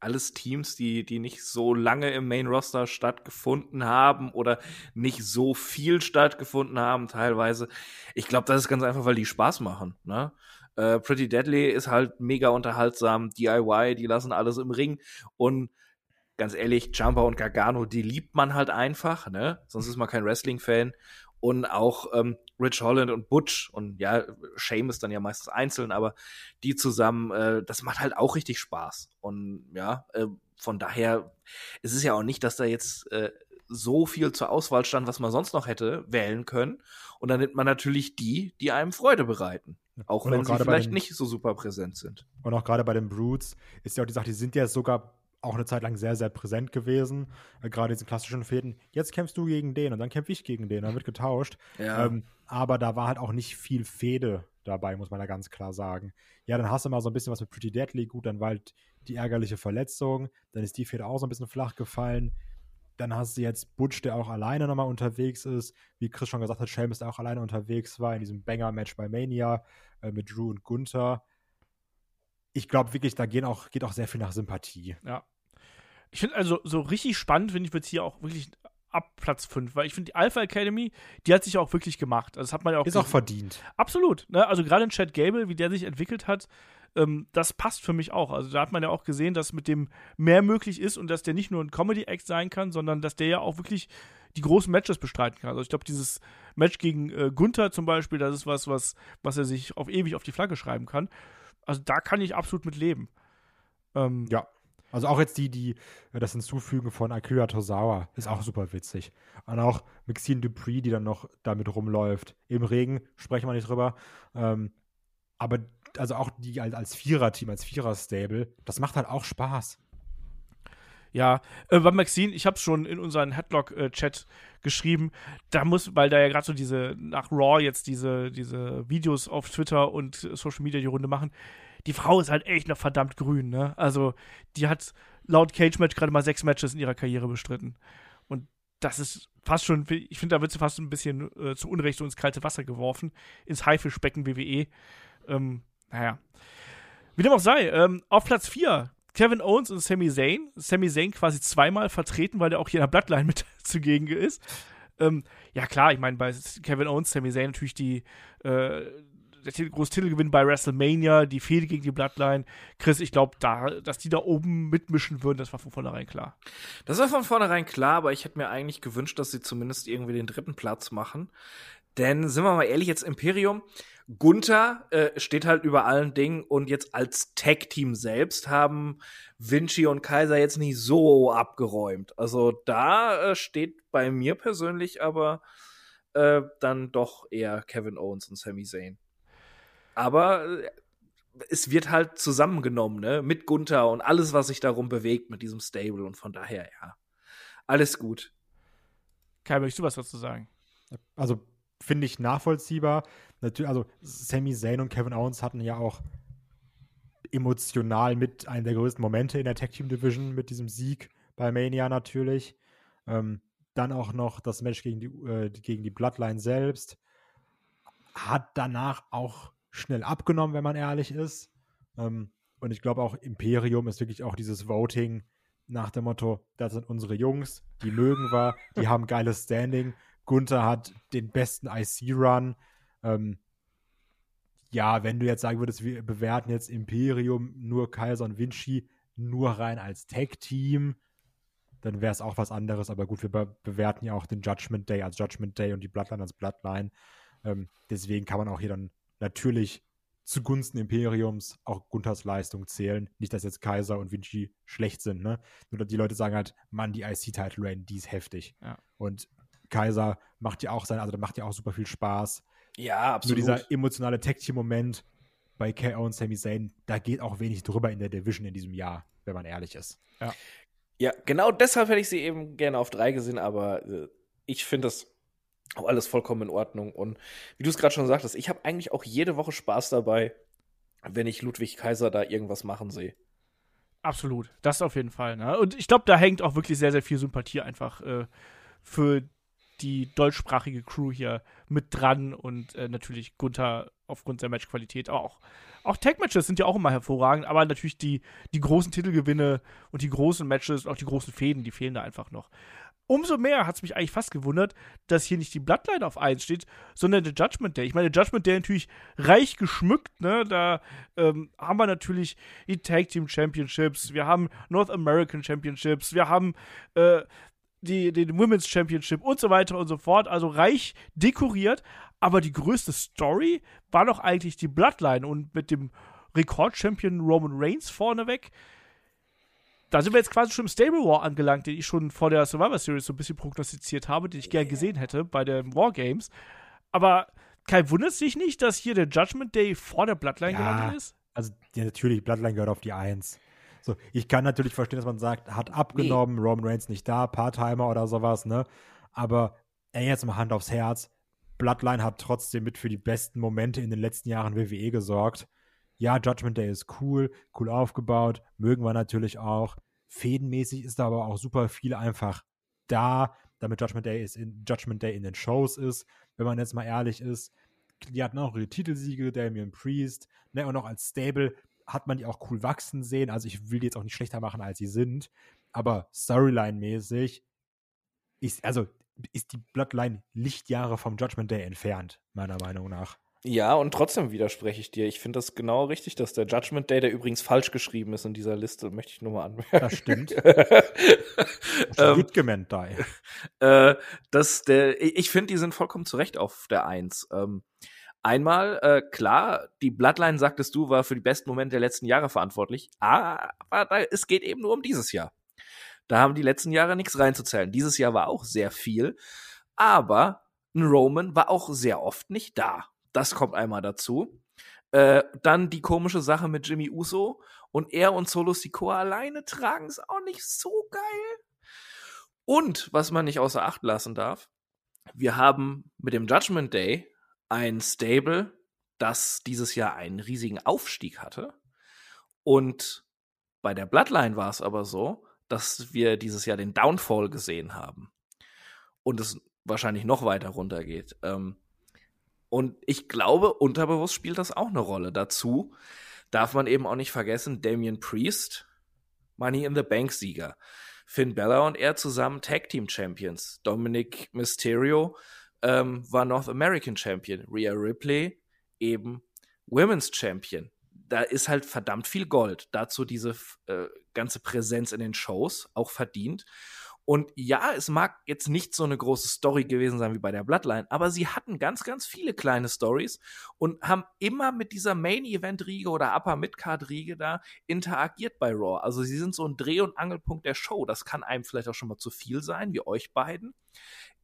alles Teams, die, die nicht so lange im Main Roster stattgefunden haben oder nicht so viel stattgefunden haben, teilweise. Ich glaube, das ist ganz einfach, weil die Spaß machen. Ne? Äh, Pretty Deadly ist halt mega unterhaltsam. DIY, die lassen alles im Ring und ganz ehrlich, Jumper und Gargano, die liebt man halt einfach, ne? Sonst ist man kein Wrestling-Fan. Und auch ähm, Rich Holland und Butch und ja, Shame ist dann ja meistens einzeln, aber die zusammen, äh, das macht halt auch richtig Spaß. Und ja, äh, von daher es ist ja auch nicht, dass da jetzt äh, so viel zur Auswahl stand, was man sonst noch hätte wählen können. Und dann nimmt man natürlich die, die einem Freude bereiten. Auch und wenn auch sie vielleicht den, nicht so super präsent sind. Und auch gerade bei den Brutes ist ja auch die Sache, die sind ja sogar auch eine Zeit lang sehr, sehr präsent gewesen. Äh, gerade diese klassischen Fäden. Jetzt kämpfst du gegen den und dann kämpfe ich gegen den. Dann wird getauscht. Ja. Ähm, aber da war halt auch nicht viel Fehde dabei, muss man da ganz klar sagen. Ja, dann hast du mal so ein bisschen was mit Pretty Deadly. Gut, dann war halt die ärgerliche Verletzung. Dann ist die Fehde auch so ein bisschen flach gefallen. Dann hast du jetzt Butch, der auch alleine nochmal unterwegs ist. Wie Chris schon gesagt hat, Sheamus, der auch alleine unterwegs war in diesem Banger-Match bei Mania äh, mit Drew und Gunther. Ich glaube wirklich, da gehen auch, geht auch sehr viel nach Sympathie. Ja, ich finde also so richtig spannend, finde ich, wird hier auch wirklich ab Platz 5, weil ich finde, die Alpha Academy, die hat sich auch wirklich gemacht. Also das hat man ja auch. Ist auch verdient. Absolut. Ne? Also gerade in Chad Gable, wie der sich entwickelt hat, ähm, das passt für mich auch. Also da hat man ja auch gesehen, dass mit dem mehr möglich ist und dass der nicht nur ein Comedy-Act sein kann, sondern dass der ja auch wirklich die großen Matches bestreiten kann. Also ich glaube, dieses Match gegen äh, Gunther zum Beispiel, das ist was, was, was er sich auf ewig auf die Flagge schreiben kann. Also da kann ich absolut mit leben. Ähm, ja, also auch jetzt die, die äh, das Hinzufügen von Akira Tozawa ist auch super witzig. Und auch Maxine Dupree, die dann noch damit rumläuft. Im Regen sprechen wir nicht drüber. Ähm, aber also auch die als, als Vierer-Team, als Vierer-Stable, das macht halt auch Spaß. Ja, äh, bei Maxine, ich habe es schon in unseren Headlock-Chat geschrieben, da muss, weil da ja gerade so diese, nach Raw jetzt diese, diese Videos auf Twitter und Social Media die Runde machen, die Frau ist halt echt noch verdammt grün, ne? Also, die hat laut Cage Match gerade mal sechs Matches in ihrer Karriere bestritten. Und das ist fast schon, ich finde, da wird sie fast ein bisschen äh, zu Unrecht ins kalte Wasser geworfen, ins Haifischbecken WWE. Ähm, naja. Wie dem auch sei, ähm, auf Platz 4 Kevin Owens und Sami Zayn. Sami Zayn quasi zweimal vertreten, weil der auch hier in der Bloodline mit zugegen ist. Ähm, ja, klar, ich meine, bei Kevin Owens, Sami Zayn natürlich die, äh, der große Titelgewinn bei WrestleMania, die Fehde gegen die Bloodline. Chris, ich glaube, da, dass die da oben mitmischen würden, das war von vornherein klar. Das war von vornherein klar, aber ich hätte mir eigentlich gewünscht, dass sie zumindest irgendwie den dritten Platz machen. Denn sind wir mal ehrlich, jetzt Imperium, Gunther äh, steht halt über allen Dingen und jetzt als Tag-Team selbst haben Vinci und Kaiser jetzt nicht so abgeräumt. Also da äh, steht bei mir persönlich aber äh, dann doch eher Kevin Owens und Sami Zayn. Aber äh, es wird halt zusammengenommen, ne? Mit Gunther und alles, was sich darum bewegt mit diesem Stable und von daher, ja. Alles gut. Kai, möchtest du was dazu sagen? Also finde ich nachvollziehbar. Natürlich, also Sami Zayn und Kevin Owens hatten ja auch emotional mit einem der größten Momente in der Tag Team Division mit diesem Sieg bei Mania natürlich. Ähm, dann auch noch das Match gegen die, äh, gegen die Bloodline selbst. Hat danach auch schnell abgenommen, wenn man ehrlich ist. Ähm, und ich glaube auch Imperium ist wirklich auch dieses Voting nach dem Motto, das sind unsere Jungs, die mögen wir, die haben geiles Standing. Gunther hat den besten IC-Run. Ähm, ja, wenn du jetzt sagen würdest, wir bewerten jetzt Imperium, nur Kaiser und Vinci, nur rein als Tag-Team, dann wäre es auch was anderes. Aber gut, wir be bewerten ja auch den Judgment Day als Judgment Day und die Bloodline als Bloodline. Ähm, deswegen kann man auch hier dann natürlich zugunsten Imperiums auch Gunthers Leistung zählen. Nicht, dass jetzt Kaiser und Vinci schlecht sind, ne? Nur die Leute sagen halt, Mann, die IC-Title-Reign, die ist heftig. Ja. Und Kaiser macht ja auch sein, also da macht ja auch super viel Spaß. Ja, absolut. Nur dieser emotionale Tag-Team-Moment bei KO und Sami Zayn, da geht auch wenig drüber in der Division in diesem Jahr, wenn man ehrlich ist. Ja, ja genau deshalb hätte ich sie eben gerne auf drei gesehen, aber äh, ich finde das auch alles vollkommen in Ordnung. Und wie du es gerade schon sagtest, ich habe eigentlich auch jede Woche Spaß dabei, wenn ich Ludwig Kaiser da irgendwas machen sehe. Absolut, das auf jeden Fall. Ne? Und ich glaube, da hängt auch wirklich sehr, sehr viel Sympathie einfach äh, für die deutschsprachige Crew hier mit dran und äh, natürlich Gunther aufgrund der Matchqualität auch. Auch Tag-Matches sind ja auch immer hervorragend, aber natürlich die, die großen Titelgewinne und die großen Matches, auch die großen Fäden, die fehlen da einfach noch. Umso mehr hat es mich eigentlich fast gewundert, dass hier nicht die Bloodline auf 1 steht, sondern der Judgment Day. Ich meine, der Judgment Day natürlich reich geschmückt, ne? Da ähm, haben wir natürlich die Tag Team Championships, wir haben North American Championships, wir haben äh, die, den Women's Championship und so weiter und so fort. Also reich dekoriert. Aber die größte Story war doch eigentlich die Bloodline und mit dem Rekord-Champion Roman Reigns vorneweg. Da sind wir jetzt quasi schon im Stable War angelangt, den ich schon vor der Survivor Series so ein bisschen prognostiziert habe, den ich gern gesehen hätte bei den War Games. Aber Kai, wundert sich nicht, dass hier der Judgment Day vor der Bloodline Ja. gelandet ist? Also ja, natürlich, Bloodline gehört auf die Eins. So, ich kann natürlich verstehen, dass man sagt, hat abgenommen, Roman Reigns nicht da, Part-Timer oder sowas, ne? Aber ey, jetzt mal Hand aufs Herz. Bloodline hat trotzdem mit für die besten Momente in den letzten Jahren WWE gesorgt. Ja, Judgment Day ist cool, cool aufgebaut, mögen wir natürlich auch. Fädenmäßig ist da aber auch super viel einfach da, damit Judgment Day, ist in, Judgment Day in den Shows ist, wenn man jetzt mal ehrlich ist. Die hatten auch ihre Titelsiege, Damian Priest, ne, und auch als Stable hat man die auch cool wachsen sehen. Also ich will die jetzt auch nicht schlechter machen, als sie sind. Aber Storyline-mäßig ist, also ist die Bloodline Lichtjahre vom Judgment Day entfernt, meiner Meinung nach. Ja, und trotzdem widerspreche ich dir. Ich finde das genau richtig, dass der Judgment Day, der übrigens falsch geschrieben ist in dieser Liste, möchte ich nur mal anmerken. Das stimmt. Ähm, Judgment Day. äh, dass der, ich finde, die sind vollkommen zu Recht auf der Eins. Ähm, einmal, äh, klar, die Bloodline, sagtest du, war für die besten Momente der letzten Jahre verantwortlich, aber es geht eben nur um dieses Jahr. Da haben die letzten Jahre nichts reinzuzählen. Dieses Jahr war auch sehr viel, aber ein Roman war auch sehr oft nicht da. Das kommt einmal dazu. Äh, dann die komische Sache mit Jimmy Uso und er und Solo Sikoa alleine tragen es auch nicht so geil. Und was man nicht außer Acht lassen darf, wir haben mit dem Judgment Day ein Stable, das dieses Jahr einen riesigen Aufstieg hatte. Und bei der Bloodline war es aber so, dass wir dieses Jahr den Downfall gesehen haben. Und es wahrscheinlich noch weiter runtergeht. Ähm, und ich glaube, unterbewusst spielt das auch eine Rolle. Dazu darf man eben auch nicht vergessen, Damian Priest, Money in the Bank Sieger. Finn Bella und er zusammen Tag Team Champions. Dominic Mysterio ähm, war North American Champion. Rhea Ripley eben Women's Champion. Da ist halt verdammt viel Gold. Dazu diese äh, ganze Präsenz in den Shows, auch verdient. Und ja, es mag jetzt nicht so eine große Story gewesen sein wie bei der Bloodline, aber sie hatten ganz, ganz viele kleine Stories und haben immer mit dieser Main-Event-Riege oder Upper-Midcard-Riege da interagiert bei Raw. Also sie sind so ein Dreh- und Angelpunkt der Show. Das kann einem vielleicht auch schon mal zu viel sein, wie euch beiden.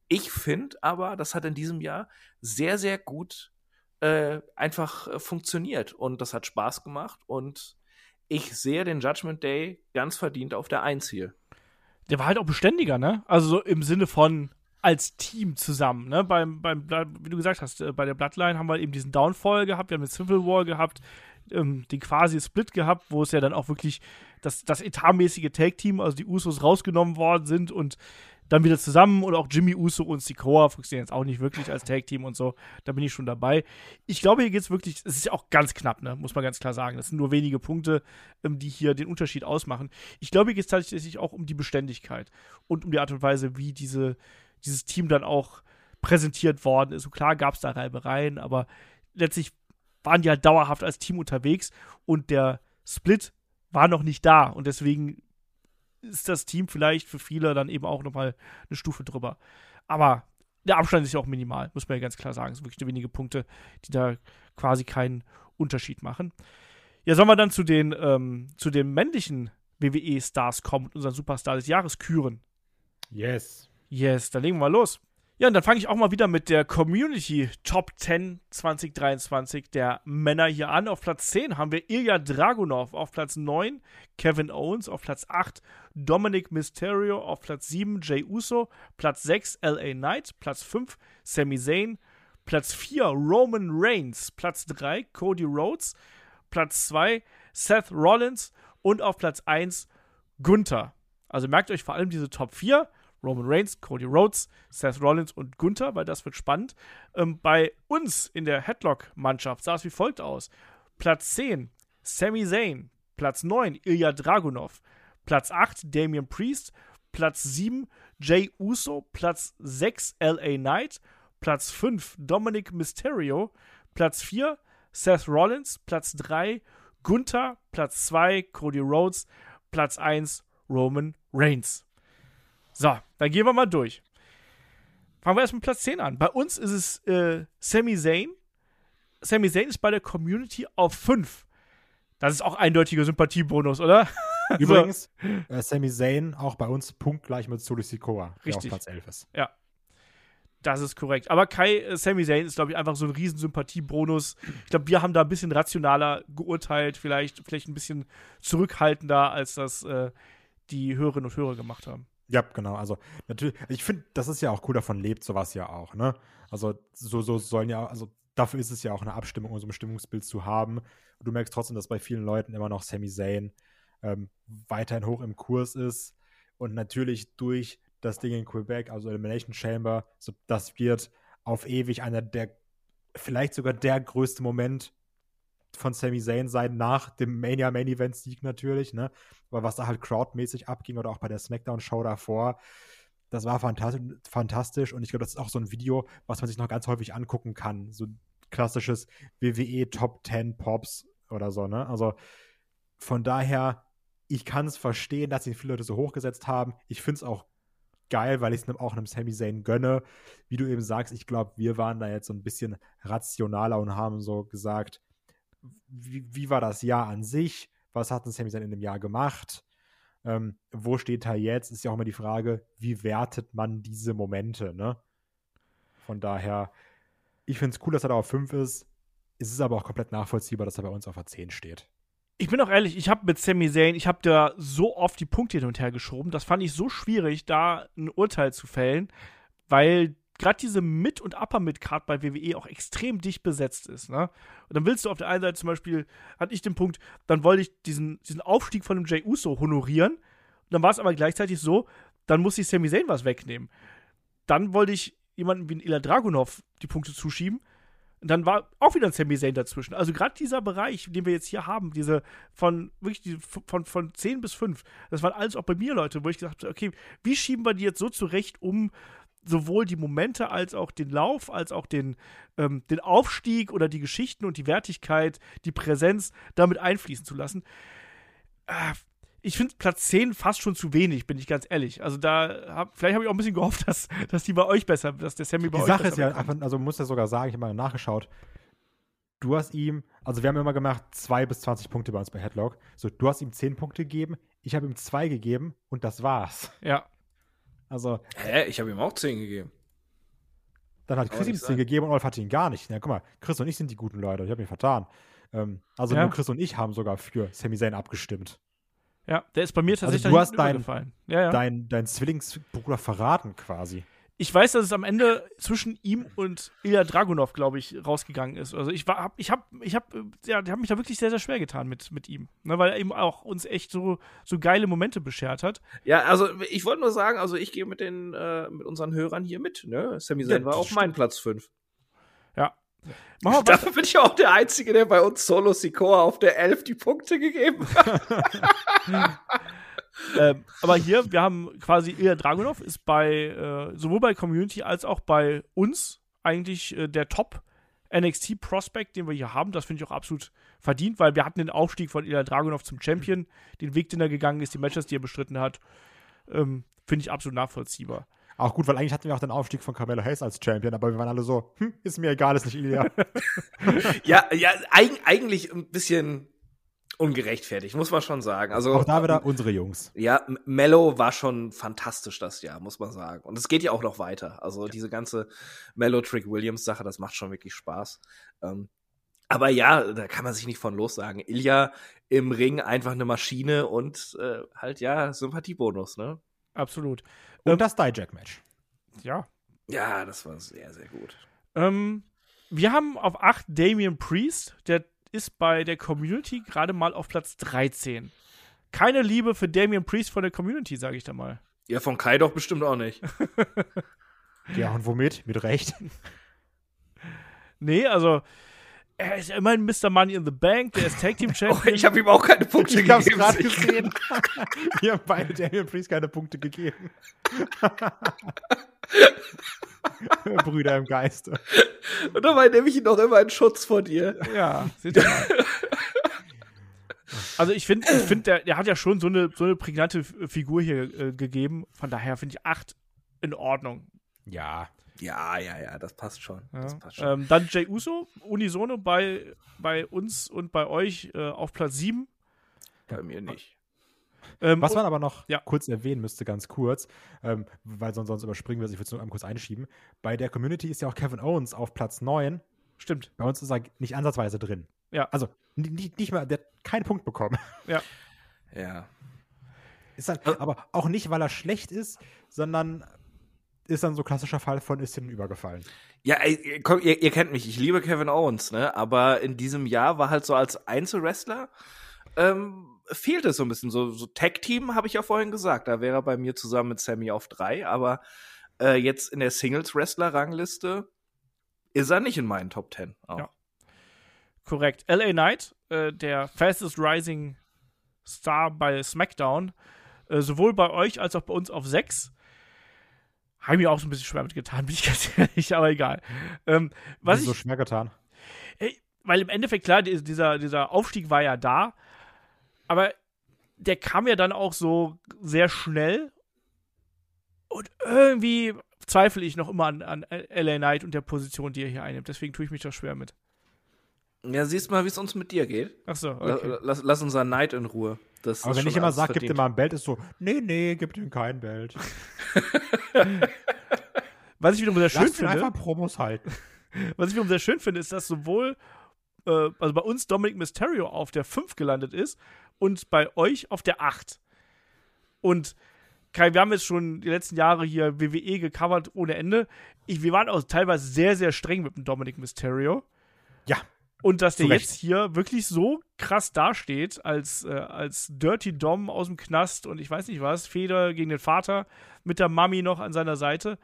Ich finde aber, das hat in diesem Jahr sehr, sehr gut äh, einfach äh, funktioniert und das hat Spaß gemacht und ich sehe den Judgment Day ganz verdient auf der Eins hier der war halt auch beständiger, ne? Also so im Sinne von als Team zusammen, ne? Beim, beim, wie du gesagt hast, äh, bei der Bloodline haben wir eben diesen Downfall gehabt, wir haben den Civil War gehabt, ähm, den quasi Split gehabt, wo es ja dann auch wirklich das, das etatmäßige Tag-Team, also die Usos rausgenommen worden sind und dann wieder zusammen und auch Jimmy Uso und Sikoa funktionieren jetzt auch nicht wirklich als Tag-Team und so. Da bin ich schon dabei. Ich glaube, hier geht es wirklich, es ist ja auch ganz knapp, ne? muss man ganz klar sagen. Das sind nur wenige Punkte, ähm, die hier den Unterschied ausmachen. Ich glaube, hier geht es tatsächlich auch um die Beständigkeit und um die Art und Weise, wie diese, dieses Team dann auch präsentiert worden ist. Und klar gab es da Reibereien, aber letztlich waren die halt dauerhaft als Team unterwegs und der Split war noch nicht da und deswegen ist das Team vielleicht für viele dann eben auch nochmal eine Stufe drüber. Aber der Abstand ist ja auch minimal, muss man ja ganz klar sagen. Es sind wirklich nur wenige Punkte, die da quasi keinen Unterschied machen. Ja, sollen wir dann zu den, ähm, zu den männlichen WWE-Stars kommen und unseren Superstar des Jahres küren? Yes. Yes, dann legen wir mal los. Ja, und dann fange ich auch mal wieder mit der Community Top 10 2023 der Männer hier an. Auf Platz 10 haben wir Ilya Dragunov, auf Platz 9 Kevin Owens, auf Platz 8 Dominic Mysterio, auf Platz 7 Jay Uso, Platz 6 LA Knight, Platz 5 Sami Zayn, Platz 4 Roman Reigns, Platz 3 Cody Rhodes, Platz 2 Seth Rollins und auf Platz 1 Gunther. Also merkt euch vor allem diese Top 4 Roman Reigns, Cody Rhodes, Seth Rollins und Gunther, weil das wird spannend. Ähm, bei uns in der Headlock-Mannschaft sah es wie folgt aus. Platz 10, Sami Zayn. Platz 9, Ilya Dragunov. Platz 8, Damian Priest. Platz 7, Jay Uso. Platz 6, LA Knight. Platz 5, Dominic Mysterio. Platz 4, Seth Rollins. Platz 3, Gunther. Platz 2, Cody Rhodes. Platz 1, Roman Reigns. So, dann gehen wir mal durch. Fangen wir erst mit Platz 10 an. Bei uns ist es äh, Sami Zayn. Sami Zayn ist bei der Community auf 5. Das ist auch eindeutiger Sympathiebonus, oder? Übrigens, so. äh, Sami Zayn auch bei uns punktgleich mit Solo Sikoa, der auf Platz 11 ist. Ja. Das ist korrekt. Aber Kai, äh, Sami Zayn ist, glaube ich, einfach so ein riesen Sympathiebonus. Ich glaube, wir haben da ein bisschen rationaler geurteilt, vielleicht, vielleicht ein bisschen zurückhaltender, als das äh, die Hörerinnen und Hörer gemacht haben. Ja, genau. Also natürlich, ich finde, das ist ja auch cool, davon lebt sowas ja auch, ne? Also so, so sollen ja, also dafür ist es ja auch eine Abstimmung, um so ein Stimmungsbild zu haben. Und du merkst trotzdem, dass bei vielen Leuten immer noch Sami Zayn ähm, weiterhin hoch im Kurs ist. Und natürlich durch das Ding in Quebec, also Elimination Chamber, so, das wird auf ewig einer der, vielleicht sogar der größte Moment von Sami Zayn sein, nach dem Mania Main Event Sieg natürlich, ne? Aber was da halt crowdmäßig abging oder auch bei der SmackDown Show davor, das war fantastisch und ich glaube, das ist auch so ein Video, was man sich noch ganz häufig angucken kann. So klassisches WWE Top 10 Pops oder so, ne? Also von daher, ich kann es verstehen, dass ihn viele Leute so hochgesetzt haben. Ich finde es auch geil, weil ich es auch einem Sami Zayn gönne. Wie du eben sagst, ich glaube, wir waren da jetzt so ein bisschen rationaler und haben so gesagt, wie, wie war das Jahr an sich? Was hat ein Sami Zayn in dem Jahr gemacht? Ähm, wo steht er jetzt? Ist ja auch immer die Frage, wie wertet man diese Momente, ne? Von daher, ich finde es cool, dass er da auf 5 ist. es ist aber auch komplett nachvollziehbar, dass er bei uns auf der 10 steht. Ich bin auch ehrlich, ich habe mit Sami Zayn, ich habe da so oft die Punkte hin und her geschoben. Das fand ich so schwierig, da ein Urteil zu fällen, weil gerade diese Mid- und Upper-Mid-Card bei WWE auch extrem dicht besetzt ist. Ne? Und dann willst du auf der einen Seite zum Beispiel, hatte ich den Punkt, dann wollte ich diesen, diesen Aufstieg von dem Jay Uso honorieren. Und dann war es aber gleichzeitig so, dann musste ich Sami Zayn was wegnehmen. Dann wollte ich jemanden wie Ila Dragunov die Punkte zuschieben. Und dann war auch wieder ein Sami Zayn dazwischen. Also gerade dieser Bereich, den wir jetzt hier haben, diese von wirklich die, von, von 10 bis 5, das waren alles auch bei mir Leute, wo ich gesagt habe, okay, wie schieben wir die jetzt so zurecht, um sowohl die Momente als auch den Lauf, als auch den, ähm, den Aufstieg oder die Geschichten und die Wertigkeit, die Präsenz damit einfließen zu lassen. Äh, ich finde Platz 10 fast schon zu wenig, bin ich ganz ehrlich. Also da hab, vielleicht habe ich auch ein bisschen gehofft, dass, dass die bei euch besser, dass der Sammy bei Die euch Sache besser ist ja einfach, also muss ja sogar sagen, ich habe mal nachgeschaut. Du hast ihm, also wir haben immer gemacht 2 bis 20 Punkte bei uns bei Headlock. So, du hast ihm 10 Punkte gegeben, ich habe ihm 2 gegeben und das war's. Ja. Also, Hä? Ich habe ihm auch 10 gegeben. dann hat Chris ihm nicht 10 sein. gegeben und Olaf hat ihn gar nicht. Ja, guck mal, Chris und ich sind die guten Leute, ich habe mich vertan. Ähm, also Ja. nur Chris und ich haben sogar für Sami Zayn abgestimmt. Ja, der ist bei mir tatsächlich Also du hast dein-. Ja, ja. Dein, dein Zwillingsbruder verraten quasi. Ich weiß, dass es am Ende zwischen ihm und Ilya Dragunov, glaube ich, rausgegangen ist. Also ich war, hab, ich habe, ich habe, ja, die haben mich da wirklich sehr, sehr schwer getan mit, mit ihm, ne, weil er eben auch uns echt so, so geile Momente beschert hat. Ja, also ich wollte nur sagen, also ich gehe mit den äh, mit unseren Hörern hier mit, ne? Sammy Zayn Ja, war auch mein Platz 5. Ja. Machen wir. Dafür bin ich auch der Einzige, der bei uns Solo Sikoa auf der 11 die Punkte gegeben hat. ähm, aber hier, wir haben quasi Ilya Dragunov ist bei äh, sowohl bei Community als auch bei uns eigentlich äh, der Top NXT Prospect, den wir hier haben. Das finde ich auch absolut verdient, weil wir hatten den Aufstieg von Ilya Dragunov zum Champion, den Weg, den er gegangen ist, die Matches, die er bestritten hat, ähm, finde ich absolut nachvollziehbar. Auch gut, weil eigentlich hatten wir auch den Aufstieg von Carmelo Hayes als Champion, aber wir waren alle so, hm, ist mir egal, ist nicht Ilya. ja, ja, eig eigentlich ein bisschen ungerechtfertigt, muss man schon sagen. Also auch da wieder unsere Jungs. Ja, Mello war schon fantastisch das Jahr, muss man sagen. Und es geht ja auch noch weiter. Also diese ganze Mello Trick Williams Sache, das macht schon wirklich Spaß. Ähm, aber ja, da kann man sich nicht von los sagen. Ilja im Ring einfach eine Maschine und äh, halt ja Sympathiebonus, ne? Absolut. Und Ähm, das Die-Jack-Match. Ja. Ja, das war sehr, sehr gut. Ähm, wir haben auf 8 Damian Priest, der ist bei der Community gerade mal auf Platz 13. Keine Liebe für Damian Priest von der Community, sage ich da mal. Ja, von Kai doch bestimmt auch nicht. Ja, und womit? Mit Recht. Nee, also er ist immerhin Mr. Money in the Bank, der ist Tag Team Oh, Champion. ich habe ihm auch keine Punkte Ich hab's gegeben. gerade gesehen. Wir haben beide Daniel Priest keine Punkte gegeben. Brüder im Geiste. Und dabei nehme ich ihn doch immer in Schutz vor dir. Ja, seht ihr mal. Also ich finde, ich find, der, der hat ja schon so eine, so eine prägnante Figur hier äh, gegeben. Von daher finde ich 8 in Ordnung. Ja. Ja, ja, ja, das passt schon. Das Ja. passt schon. Ähm, dann Jay Uso, unisono bei, bei uns und bei euch äh, auf Platz 7. Bei mir nicht. Ähm, Was man aber noch Ja. kurz erwähnen müsste, ganz kurz, ähm, weil sonst, sonst überspringen wir es, ich würde es nur einmal kurz einschieben. Bei der Community ist ja auch Kevin Owens auf Platz 9. Stimmt. Bei uns ist er nicht ansatzweise drin. Ja. Also nicht, nicht mal, der hat keinen Punkt bekommen. Ja. Ist dann, Äh. aber auch nicht, weil er schlecht ist, sondern ist dann so klassischer Fall von ist hinten übergefallen. Ja, ey, komm, ihr, ihr kennt mich, ich liebe Kevin Owens, ne? Aber in diesem Jahr war halt so als Einzelwrestler ähm, fehlt es so ein bisschen. So, so Tag-Team habe ich ja vorhin gesagt, da wäre er bei mir zusammen mit Sammy auf drei, aber äh, jetzt in der Singles-Wrestler-Rangliste ist er nicht in meinen Top Ten. Auch. Ja. Korrekt. LA Knight, äh, der fastest rising Star bei SmackDown, äh, sowohl bei euch als auch bei uns auf 6. Habe ich mir auch so ein bisschen schwer mitgetan, bin ich ganz ehrlich, aber egal. Ähm, was ich, so schwer getan? weil im Endeffekt, klar, die- dieser, dieser Aufstieg war ja da, aber der kam ja dann auch so sehr schnell und irgendwie zweifle ich noch immer an, an LA Knight und der Position, die er hier einnimmt. Deswegen tue ich mich da schwer mit. Ja, siehst mal, wie es uns mit dir geht. Achso, La- okay. Lass, lass unser Neid in Ruhe. Das Aber ist wenn ich immer sage, gib dir mal ein Belt, ist so, nee, nee, gib ihm kein Belt. Was ich wiederum sehr schön Lass finde. einfach Promos halten. Was ich wiederum sehr schön finde, ist, dass sowohl äh, also bei uns Dominic Mysterio auf der 5 gelandet ist und bei euch auf der 8. Und Kai, wir haben jetzt schon die letzten Jahre hier WWE gecovert ohne Ende. Ich, wir waren auch teilweise sehr, sehr streng mit dem Dominic Mysterio. Ja. Und dass der Zurecht. jetzt hier wirklich so krass dasteht, als, äh, als Dirty Dom aus dem Knast und ich weiß nicht was, Feder gegen den Vater mit der Mami noch an seiner Seite.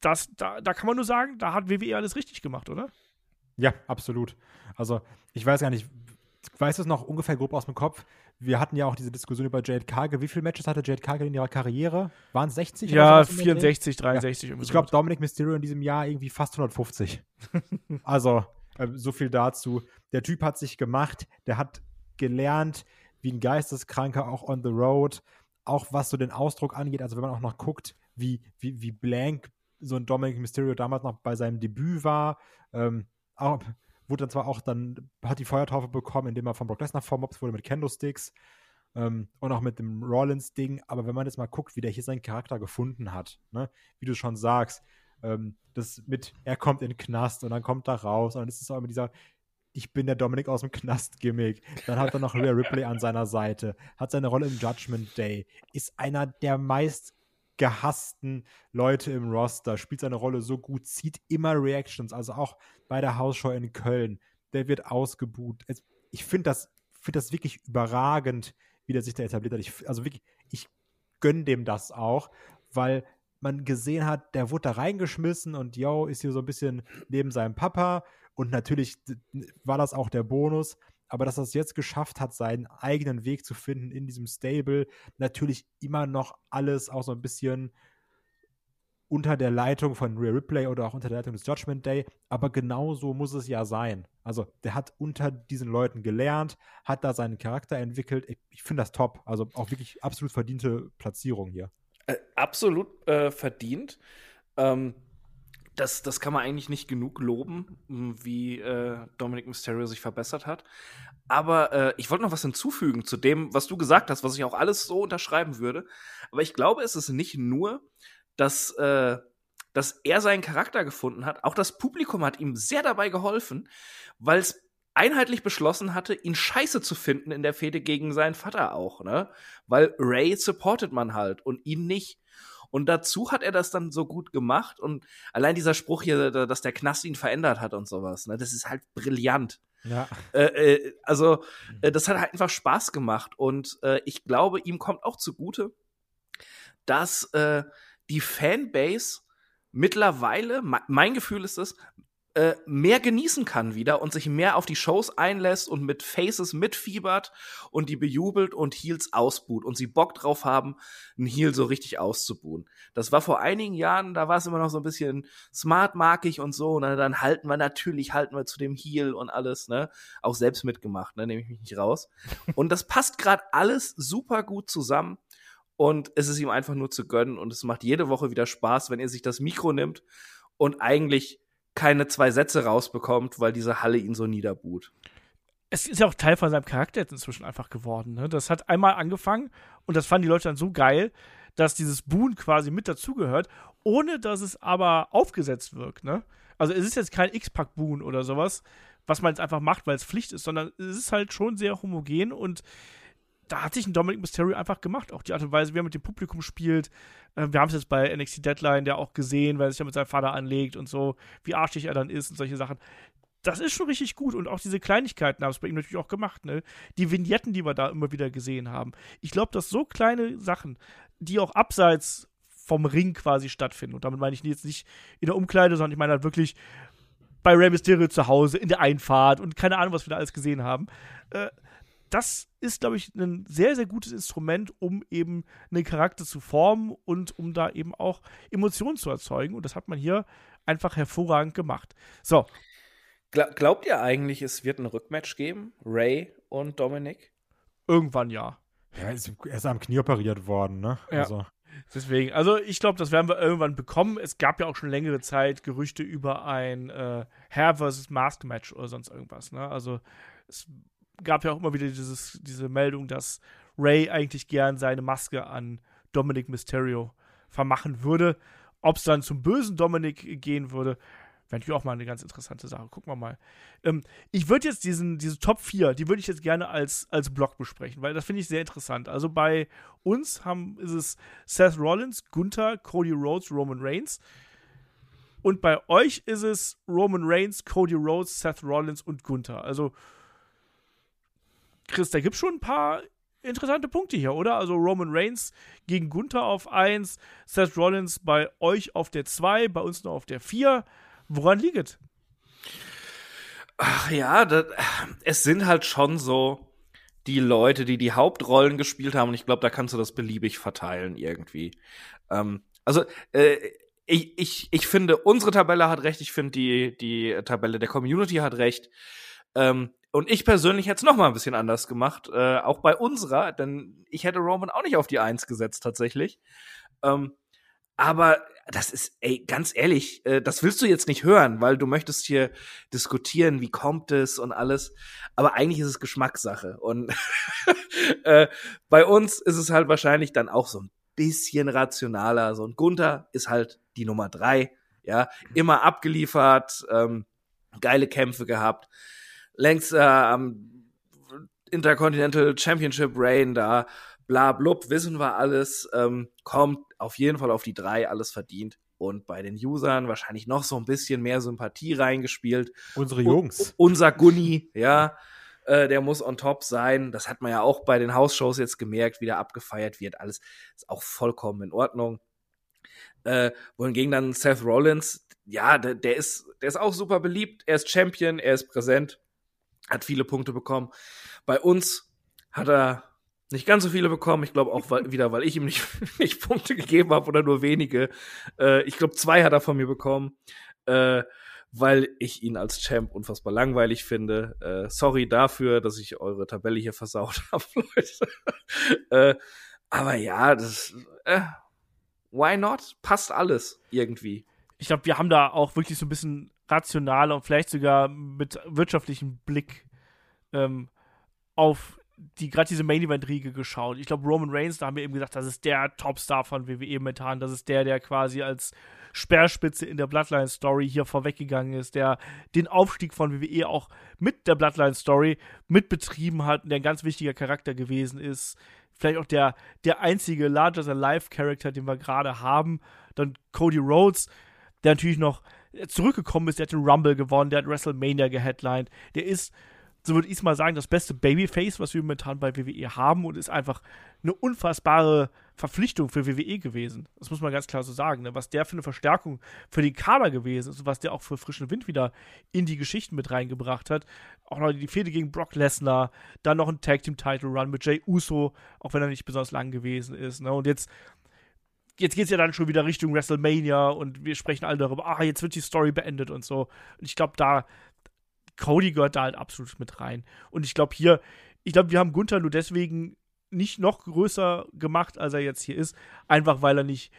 Das, da, da kann man nur sagen, da hat WWE alles richtig gemacht, oder? Ja, absolut. Also, ich weiß gar nicht, weißt du es noch ungefähr grob aus dem Kopf? Wir hatten ja auch diese Diskussion über Jade Cargill. Wie viele Matches hatte Jade Cargill in ihrer Karriere? Waren es 60? oder Ja, sowas um den Dreh? 64, 63 irgendwie Ich glaube. Dominic Mysterio in diesem Jahr irgendwie fast 150. also, äh, so viel dazu. Der Typ hat sich gemacht, der hat gelernt, wie ein Geisteskranker auch on the road, auch was so den Ausdruck angeht. Also, wenn man auch noch guckt, wie, wie, wie blank so ein Dominic Mysterio damals noch bei seinem Debüt war, ähm, auch, wurde dann zwar auch dann, hat die Feuertaufe bekommen, indem er von Brock Lesnar vermobbt wurde mit Kendo-Sticks ähm, und auch mit dem Rollins-Ding, aber wenn man jetzt mal guckt, wie der hier seinen Charakter gefunden hat, ne, wie du schon sagst, ähm, das mit, er kommt in den Knast und dann kommt er raus und dann ist es auch immer dieser, ich bin der Dominik aus dem Knast-Gimmick. Dann hat er noch Rhea Ripley an seiner Seite, hat seine Rolle im Judgment Day, ist einer der meist gehassten Leute im Roster, spielt seine Rolle so gut, zieht immer Reactions, also auch bei der Hausshow in Köln. Der wird ausgebuht. Es, ich finde das, find das wirklich überragend, wie der sich da etabliert hat. Ich, also wirklich, ich gönne dem das auch, weil man gesehen hat, der wurde da reingeschmissen und yo, ist hier so ein bisschen neben seinem Papa. Und natürlich war das auch der Bonus. Aber dass er es jetzt geschafft hat, seinen eigenen Weg zu finden in diesem Stable, natürlich immer noch alles auch so ein bisschen unter der Leitung von Rhea Ripley oder auch unter der Leitung des Judgment Day. Aber genau so muss es ja sein. Also der hat unter diesen Leuten gelernt, hat da seinen Charakter entwickelt. Ich finde das top. Also auch wirklich absolut verdiente Platzierung hier. Äh, absolut äh, verdient. Ähm, das, das kann man eigentlich nicht genug loben, wie äh, Dominic Mysterio sich verbessert hat. Aber äh, ich wollte noch was hinzufügen zu dem, was du gesagt hast, was ich auch alles so unterschreiben würde. Aber ich glaube, es ist nicht nur, dass, äh, dass er seinen Charakter gefunden hat. Auch das Publikum hat ihm sehr dabei geholfen, weil es einheitlich beschlossen hatte, ihn scheiße zu finden in der Fehde gegen seinen Vater auch, ne? Weil Ray supportet man halt und ihn nicht. Und dazu hat er das dann so gut gemacht und allein dieser Spruch hier, da- dass der Knast ihn verändert hat und sowas, ne? Das ist halt brillant. Ja. Äh, äh, also, äh, das hat halt einfach Spaß gemacht. Und äh, ich glaube, ihm kommt auch zugute, dass äh, die Fanbase mittlerweile, me- mein Gefühl ist es, äh, mehr genießen kann wieder und sich mehr auf die Shows einlässt und mit Faces mitfiebert und die bejubelt und Heels ausbuht und sie Bock drauf haben, einen Heel so richtig auszubuhen. Das war vor einigen Jahren, da war es immer noch so ein bisschen smartmarkig und so, und dann, dann halten wir natürlich, halten wir zu dem Heel und alles, ne? Auch selbst mitgemacht, ne? Nehme ich mich nicht raus. Und das passt gerade alles super gut zusammen. Und es ist ihm einfach nur zu gönnen und es macht jede Woche wieder Spaß, wenn er sich das Mikro nimmt und eigentlich keine zwei Sätze rausbekommt, weil diese Halle ihn so niederbuht. es ist ja auch Teil von seinem Charakter jetzt inzwischen einfach geworden. Ne? Das hat einmal angefangen und das fanden die Leute dann so geil, dass dieses Boon quasi mit dazugehört, ohne dass es aber aufgesetzt wirkt. Ne? Also es ist jetzt kein X-Pack-Boon oder sowas, was man jetzt einfach macht, weil es Pflicht ist, sondern es ist halt schon sehr homogen und da hat sich ein Dominic Mysterio einfach gemacht. Auch die Art und Weise, wie er mit dem Publikum spielt. Äh, wir haben es jetzt bei NXT Deadline ja auch gesehen, weil er sich ja mit seinem Vater anlegt und so, wie arschig er dann ist und solche Sachen das ist schon richtig gut und auch diese Kleinigkeiten haben es bei ihm natürlich auch gemacht, ne? Die Vignetten, die wir da immer wieder gesehen haben. Ich glaube, dass so kleine Sachen, die auch abseits vom Ring quasi stattfinden, und damit meine ich jetzt nicht in der Umkleide, sondern ich meine halt wirklich bei Rey Mysterio zu Hause, in der Einfahrt und keine Ahnung, was wir da alles gesehen haben. Äh, das ist, glaube ich, ein sehr, sehr gutes Instrument, um eben einen Charakter zu formen und um da eben auch Emotionen zu erzeugen. Und das hat man hier einfach hervorragend gemacht. So, Gla glaubt ihr eigentlich, es wird ein Rückmatch geben? Ray und Dominic? irgendwann ja. Ja, er ist, er ist am Knie operiert worden, ne? Ja. Also, Deswegen, also ich glaube, das werden wir irgendwann bekommen. Es gab ja auch schon längere Zeit Gerüchte über ein äh, Hair vs. Mask Match oder sonst irgendwas. Ne? Also es gab ja auch immer wieder dieses, diese Meldung, dass Ray eigentlich gern seine Maske an Dominic Mysterio vermachen würde. Ob es dann zum bösen Dominic gehen würde, Wäre natürlich auch mal eine ganz interessante Sache. Gucken wir mal. Ähm, ich würde jetzt diesen, diese Top 4, die würde ich jetzt gerne als, als Block besprechen, weil das finde ich sehr interessant. Also bei uns haben, ist es Seth Rollins, Gunther, Cody Rhodes, Roman Reigns. Und bei euch ist es Roman Reigns, Cody Rhodes, Seth Rollins und Gunther. Also, Chris, da gibt es schon ein paar interessante Punkte hier, oder? Also Roman Reigns gegen Gunther auf 1, Seth Rollins bei euch auf der 2, bei uns nur auf der 4. Woran liegt es? Ach ja, das, es sind halt schon so die Leute, die die Hauptrollen gespielt haben. Und ich glaube, da kannst du das beliebig verteilen irgendwie. Ähm, also äh, ich, ich, ich finde, unsere Tabelle hat recht. Ich finde, die, die Tabelle der Community hat recht. Ähm, und ich persönlich hätte es noch mal ein bisschen anders gemacht, äh, auch bei unserer, denn ich hätte Roman auch nicht auf die Eins gesetzt tatsächlich. Ähm, aber das ist, ey, ganz ehrlich, äh, das willst du jetzt nicht hören, weil du möchtest hier diskutieren, wie kommt es und alles. Aber eigentlich ist es Geschmackssache. Und äh, bei uns ist es halt wahrscheinlich dann auch so ein bisschen rationaler. So ein Gunther ist halt die Nummer drei, ja, immer abgeliefert, ähm, geile Kämpfe gehabt, längst äh, am Intercontinental Championship Reign da, bla blub, wissen wir alles, ähm, kommt auf jeden Fall auf die drei, alles verdient. Und bei den Usern wahrscheinlich noch so ein bisschen mehr Sympathie reingespielt. Unsere Jungs. U unser Gunni, ja, äh, der muss on top sein. Das hat man ja auch bei den Hausshows jetzt gemerkt, wie der abgefeiert wird. Alles ist auch vollkommen in Ordnung. Äh, wohingegen dann Seth Rollins, ja, der, der, ist, der ist auch super beliebt. Er ist Champion, er ist präsent, hat viele Punkte bekommen. Bei uns hat er nicht ganz so viele bekommen. Ich glaube auch weil, wieder, weil ich ihm nicht, nicht Punkte gegeben habe oder nur wenige. Äh, ich glaube, zwei hat er von mir bekommen, äh, weil ich ihn als Champ unfassbar langweilig finde. Äh, sorry dafür, dass ich eure Tabelle hier versaut habe, Leute. äh, aber ja, das äh, why not? Passt alles irgendwie. Ich glaube, wir haben da auch wirklich so ein bisschen rationaler und vielleicht sogar mit wirtschaftlichem Blick ähm, auf die gerade diese Main Event Riege geschaut. Ich glaube Roman Reigns, da haben wir eben gesagt, das ist der Topstar von WWE momentan, das ist der, der quasi als Speerspitze in der Bloodline Story hier vorweggegangen ist, der den Aufstieg von WWE auch mit der Bloodline Story mitbetrieben hat und der ein ganz wichtiger Charakter gewesen ist. Vielleicht auch der, der einzige Larger Than Life Charakter, den wir gerade haben. Dann Cody Rhodes, der natürlich noch zurückgekommen ist, der hat den Rumble gewonnen, der hat WrestleMania geheadlined, der ist so würde ich mal sagen, das beste Babyface, was wir momentan bei WWE haben und ist einfach eine unfassbare Verpflichtung für WWE gewesen. Das muss man ganz klar so sagen. Ne? Was der für eine Verstärkung für den Kader gewesen ist und was der auch für frischen Wind wieder in die Geschichten mit reingebracht hat. Auch noch die Fehde gegen Brock Lesnar, dann noch ein Tag Team Title Run mit Jay Uso, auch wenn er nicht besonders lang gewesen ist. Ne? Und jetzt jetzt geht es ja dann schon wieder Richtung WrestleMania und wir sprechen alle darüber, ah, jetzt wird die Story beendet und so. Und ich glaube, da, Cody gehört da halt absolut mit rein. Und ich glaube hier, ich glaube, wir haben Gunther nur deswegen nicht noch größer gemacht, als er jetzt hier ist, einfach weil er nicht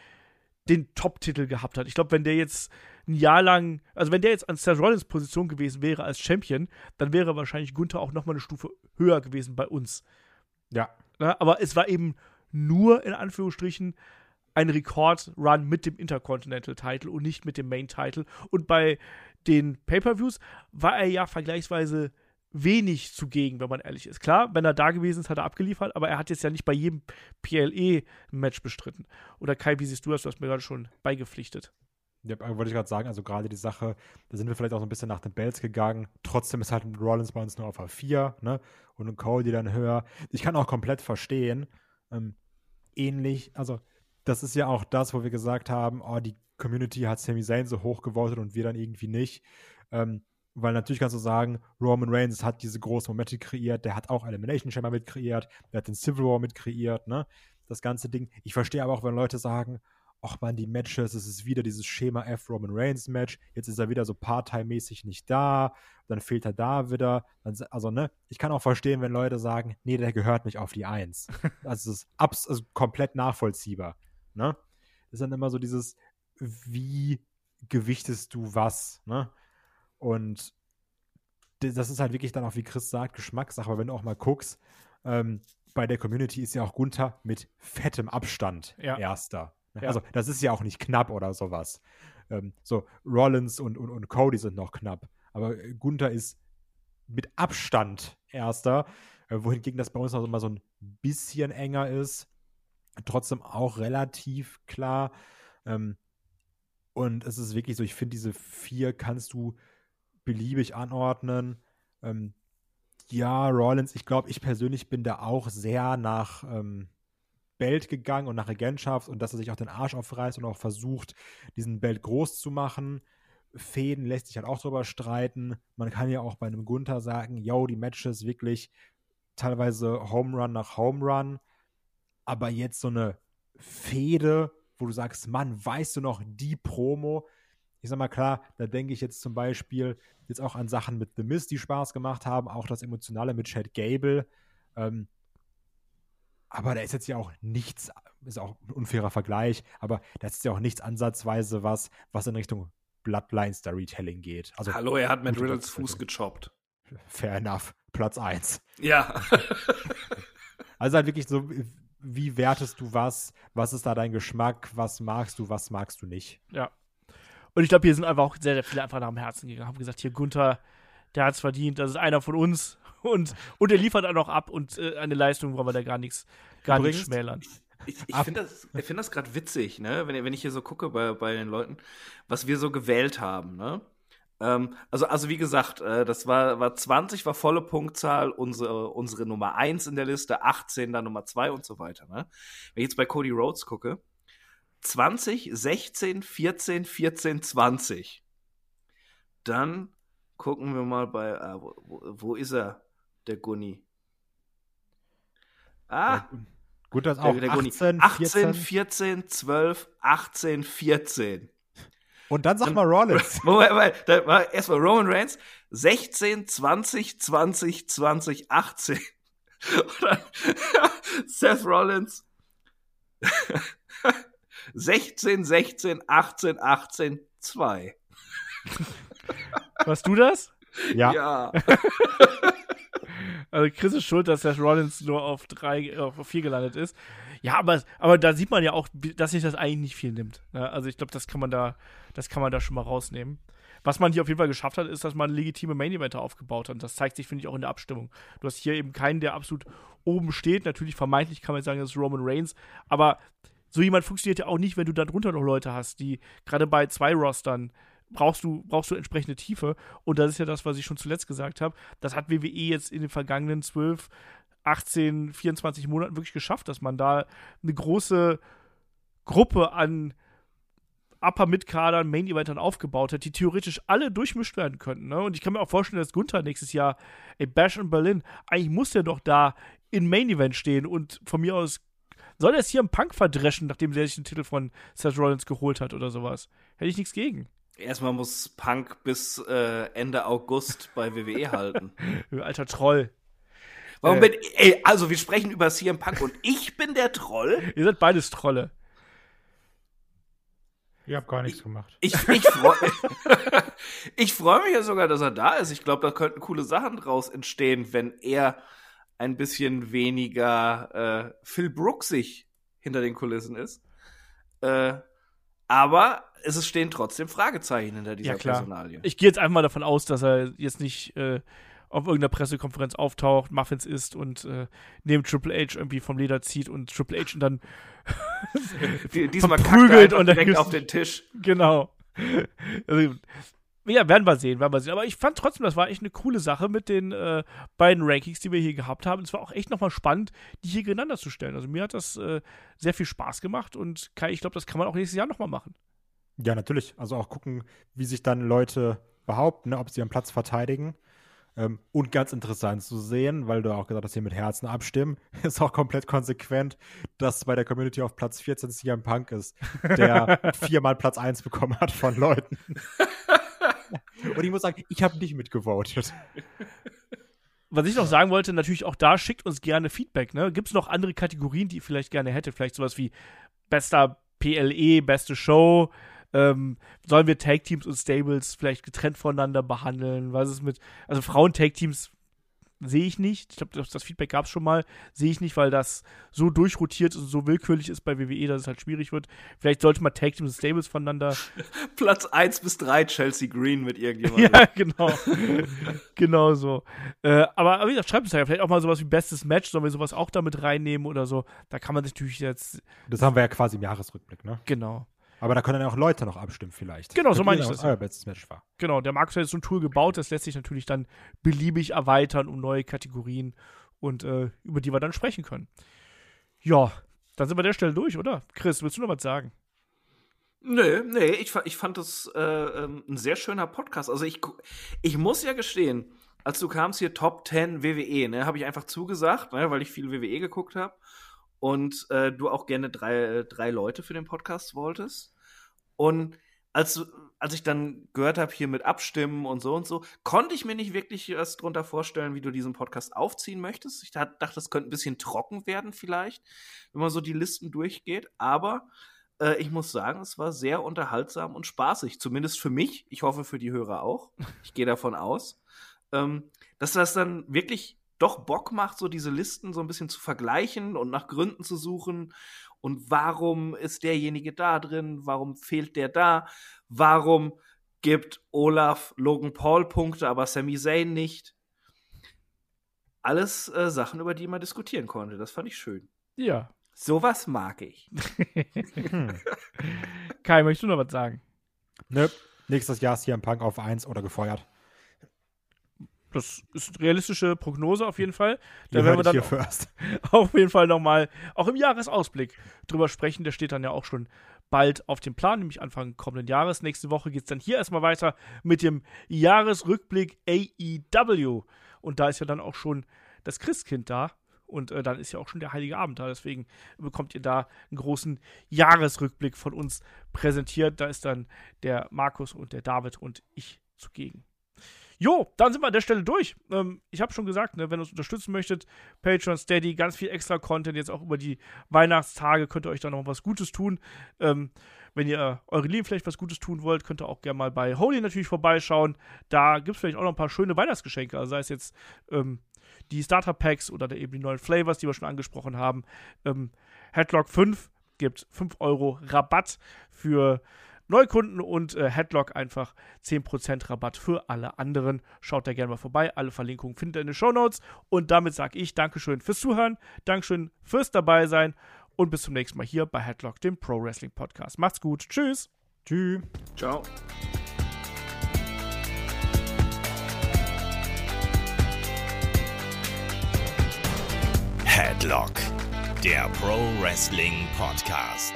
den Top-Titel gehabt hat. Ich glaube, wenn der jetzt ein Jahr lang, also wenn der jetzt an Seth Rollins Position gewesen wäre als Champion, dann wäre wahrscheinlich Gunther auch noch mal eine Stufe höher gewesen bei uns. Ja. ja aber es war eben nur in Anführungsstrichen ein Rekord-Run mit dem Intercontinental-Title und nicht mit dem Main-Title. Und bei den Pay-Per-Views war er ja vergleichsweise wenig zugegen, wenn man ehrlich ist. Klar, wenn er da gewesen ist, hat er abgeliefert, aber er hat jetzt ja nicht bei jedem PLE-Match bestritten. Oder Kai, wie siehst du das? Du hast mir gerade schon beigepflichtet. Ja, wollte ich gerade sagen, also gerade die Sache, da sind wir vielleicht auch so ein bisschen nach den Bells gegangen. Trotzdem ist halt ein Rollins bei uns nur auf A4, ne? Und ein Cody dann höher. Ich kann auch komplett verstehen, ähm, ähnlich, also das ist ja auch das, wo wir gesagt haben, oh, die Community hat Sami Zayn so hoch gewotet und wir dann irgendwie nicht. Ähm, weil natürlich kannst du sagen, Roman Reigns hat diese großen Momente kreiert, der hat auch Elimination Chamber mit kreiert, der hat den Civil War mit kreiert, ne? Das ganze Ding. Ich verstehe aber auch, wenn Leute sagen, ach man, die Matches, es ist wieder dieses Schema F Roman Reigns Match, jetzt ist er wieder so Part-Time-mäßig nicht da, dann fehlt er da wieder. Dann, also, ne, ich kann auch verstehen, wenn Leute sagen, nee, der gehört nicht auf die Eins. also, es ist abs also komplett nachvollziehbar. Ne? Das ist dann immer so dieses, wie gewichtest du was, ne? Und das ist halt wirklich dann auch, wie Chris sagt, Geschmackssache. Aber wenn du auch mal guckst, ähm, bei der Community ist ja auch Gunther mit fettem Abstand ja. Erster. Ja. Also, das ist ja auch nicht knapp oder sowas. ähm, so Rollins und, und, und Cody sind noch knapp. Aber Gunther ist mit Abstand erster, äh, wohingegen das bei uns noch immer so ein bisschen enger ist. Trotzdem auch relativ klar. Ähm, und es ist wirklich so, ich finde, diese vier kannst du beliebig anordnen. Ähm, ja, Rollins, ich glaube, ich persönlich bin da auch sehr nach ähm, Belt gegangen und nach Regentschaft und dass er sich auch den Arsch aufreißt und auch versucht, diesen Belt groß zu machen. Fäden lässt sich halt auch drüber streiten. Man kann ja auch bei einem Gunther sagen, yo, die Matches wirklich teilweise Home Run nach Home Run. Aber jetzt so eine Fehde, wo du sagst, Mann, weißt du noch die Promo? Ich sag mal klar, da denke ich jetzt zum Beispiel jetzt auch an Sachen mit The Mist, die Spaß gemacht haben, auch das Emotionale mit Chad Gable. Ähm, aber da ist jetzt ja auch nichts, ist auch ein unfairer Vergleich, aber da ist ja auch nichts ansatzweise was, was in Richtung Bloodline Storytelling geht. Also, Hallo, er hat mit Riddles Fuß gechoppt. Fair enough. Platz 1. Ja. also halt wirklich so, wie wertest du was? Was ist da dein Geschmack? Was magst du, was magst du nicht? Ja. Und ich glaube, hier sind einfach auch sehr, sehr viele einfach nach dem Herzen gegangen. Haben gesagt, hier Gunther, der hat es verdient, das ist einer von uns und, und er liefert auch noch ab und äh, eine Leistung wollen wir da gar nichts, gar nichts schmälern. Ich, ich finde das, find das gerade witzig, ne? wenn, wenn ich hier so gucke bei, bei den Leuten, was wir so gewählt haben. Ne? Ähm, also, also wie gesagt, äh, das war, war 20 war volle Punktzahl, unsere, unsere Nummer 1 in der Liste, 18 dann Nummer 2 und so weiter. Ne? Wenn ich jetzt bei Cody Rhodes gucke, 20, 16, 14, 14, 20. Dann gucken wir mal bei, äh, wo, wo, ist er, der Gunni? Ah, gut, das auch der, der 18, 18, 14, 12, 18, 14. Und dann sag mal Rollins. Moment, Moment, da war erstmal Roman Reigns 16, 20, 20, 20, 18. Und dann Seth Rollins 16, 16, 18, 18, 2. Warst du das? Ja. ja. also Chris ist schuld, dass Seth Rollins nur auf drei, auf vier gelandet ist. Ja, aber, aber da sieht man ja auch, dass sich das eigentlich nicht viel nimmt. Ja, also ich glaube, das kann man da, das kann man da schon mal rausnehmen. Was man hier auf jeden Fall geschafft hat, ist, dass man legitime Main Eventer aufgebaut hat. Und das zeigt sich, finde ich, auch in der Abstimmung. Du hast hier eben keinen, der absolut oben steht. Natürlich vermeintlich kann man sagen, das ist Roman Reigns. Aber so jemand funktioniert ja auch nicht, wenn du da drunter noch Leute hast, die gerade bei zwei Rostern brauchst du, brauchst du entsprechende Tiefe. Und das ist ja das, was ich schon zuletzt gesagt habe. Das hat WWE jetzt in den vergangenen 12, 18, 24 Monaten wirklich geschafft, dass man da eine große Gruppe an Upper Mid-Kadern, Main-Eventern aufgebaut hat, die theoretisch alle durchmischt werden könnten. Ne? Und ich kann mir auch vorstellen, dass Gunther nächstes Jahr, ey, Bash in Berlin, eigentlich muss der doch da in Main-Event stehen und von mir aus soll er es hier im Punk verdreschen, nachdem er sich den Titel von Seth Rollins geholt hat oder sowas. Hätte ich nichts gegen. Erstmal muss Punk bis äh, Ende August bei WWE halten. Alter Troll. Warum äh, bin ey, also wir sprechen über CM Punk und ich bin der Troll? Ihr seid beides Trolle. Ihr habt gar nichts ich, gemacht. Ich, ich freue ich freu mich ja sogar, dass er da ist. Ich glaube, da könnten coole Sachen draus entstehen, wenn er ein bisschen weniger äh, Phil Brooksig hinter den Kulissen ist. Äh, aber es stehen trotzdem Fragezeichen hinter dieser ja, klar. Personalie. Ich gehe jetzt einfach mal davon aus, dass er jetzt nicht äh, auf irgendeiner Pressekonferenz auftaucht, Muffins isst und äh, neben Triple H irgendwie vom Leder zieht und Triple H ihn dann diesmal prügelt und direkt auf den Tisch. Genau. Also, ja, werden wir sehen, werden wir sehen. Aber ich fand trotzdem, das war echt eine coole Sache mit den äh, beiden Rankings, die wir hier gehabt haben. Es war auch echt nochmal spannend, die hier gegeneinander zu stellen. Also mir hat das äh, sehr viel Spaß gemacht und Kai, ich glaube, das kann man auch nächstes Jahr nochmal machen. Ja, natürlich. Also auch gucken, wie sich dann Leute behaupten, ne, ob sie ihren Platz verteidigen. Ähm, und ganz interessant zu sehen, weil du auch gesagt hast, hier mit Herzen abstimmen, ist auch komplett konsequent, dass bei der Community auf Platz 14 CM Punk ist, der viermal Platz 1 bekommen hat von Leuten. und ich muss sagen, ich habe nicht mitgevotet. Was ich noch sagen wollte, natürlich auch da schickt uns gerne Feedback. Ne? Gibt es noch andere Kategorien, die ihr vielleicht gerne hätte? Vielleicht sowas wie bester PLE, beste Show, ähm, sollen wir Tag-Teams und Stables vielleicht getrennt voneinander behandeln? Was ist mit, also Frauen-Tag-Teams sehe ich nicht. Ich glaube, das, Feedback gab es schon mal. Sehe ich nicht, weil das so durchrotiert und so willkürlich ist bei WWE, dass es halt schwierig wird. Vielleicht sollte man Tag Teams und Stables voneinander. Platz 1 bis 3 Chelsea Green mit irgendjemandem. ja, genau. genau so. Äh, aber, aber wie gesagt, schreibt es ja vielleicht auch mal sowas wie bestes Match. Sollen wir sowas auch damit reinnehmen oder so? Da kann man sich natürlich jetzt. Das haben wir ja quasi im Jahresrückblick, ne? Genau. Aber da können dann auch Leute noch abstimmen, vielleicht. Genau, so meine ich das. Euer bestes Match war. Genau, der Markus hat jetzt so ein Tool gebaut, das lässt sich natürlich dann beliebig erweitern um neue Kategorien und äh, über die wir dann sprechen können. Ja, dann sind wir der Stelle durch, oder? Chris, willst du noch was sagen? Nee, nee, ich, ich fand das äh, ähm, ein sehr schöner Podcast. Also ich, ich muss ja gestehen, als du kamst hier Top 10 WWE, ne, habe ich einfach zugesagt, ne, weil ich viel WWE geguckt habe und äh, du auch gerne drei, drei Leute für den Podcast wolltest. Und als, als ich dann gehört habe, hier mit Abstimmen und so und so, konnte ich mir nicht wirklich was drunter vorstellen, wie du diesen Podcast aufziehen möchtest. Ich dachte, das könnte ein bisschen trocken werden vielleicht, wenn man so die Listen durchgeht. Aber äh, ich muss sagen, es war sehr unterhaltsam und spaßig. Zumindest für mich. Ich hoffe für die Hörer auch. Ich gehe davon aus. Ähm, dass das dann wirklich doch Bock macht, so diese Listen so ein bisschen zu vergleichen und nach Gründen zu suchen und warum ist derjenige da drin, warum fehlt der da, warum gibt Olaf Logan Paul Punkte, aber Sami Zayn nicht. Alles äh, Sachen, über die man diskutieren konnte. Das fand ich schön. Ja. Sowas mag ich. hm. Kai, möchtest du noch was sagen? Nö. Nächstes Jahr ist hier ein Punk auf 1 oder gefeuert. Das ist eine realistische Prognose auf jeden Fall. Da werden wir dann auf jeden Fall nochmal, auch im Jahresausblick, drüber sprechen. Der steht dann ja auch schon bald auf dem Plan, nämlich Anfang kommenden Jahres. Nächste Woche geht es dann hier erstmal weiter mit dem Jahresrückblick AEW. Und da ist ja dann auch schon das Christkind da. Und äh, dann ist ja auch schon der Heilige Abend da. Deswegen bekommt ihr da einen großen Jahresrückblick von uns präsentiert. Da ist dann der Markus und der David und ich zugegen. Jo, dann sind wir an der Stelle durch. Ähm, ich habe schon gesagt, ne, wenn ihr uns unterstützen möchtet, Patreon, Steady, ganz viel extra Content. Jetzt auch über die Weihnachtstage könnt ihr euch da noch was Gutes tun. Ähm, wenn ihr eure Lieben vielleicht was Gutes tun wollt, könnt ihr auch gerne mal bei Holy natürlich vorbeischauen. Da gibt es vielleicht auch noch ein paar schöne Weihnachtsgeschenke. Also sei es jetzt ähm, die Starter Packs oder eben die neuen Flavors, die wir schon angesprochen haben. Ähm, Headlock 5 gibt 5 Euro Rabatt für Neukunden und äh, Headlock einfach 10% Rabatt für alle anderen. Schaut da gerne mal vorbei. Alle Verlinkungen findet ihr in den Show Notes. Und damit sage ich Dankeschön fürs Zuhören, Dankeschön fürs dabei sein und bis zum nächsten Mal hier bei Headlock, dem Pro Wrestling Podcast. Macht's gut. Tschüss. Tschüss. Ciao. Headlock, der Pro Wrestling Podcast.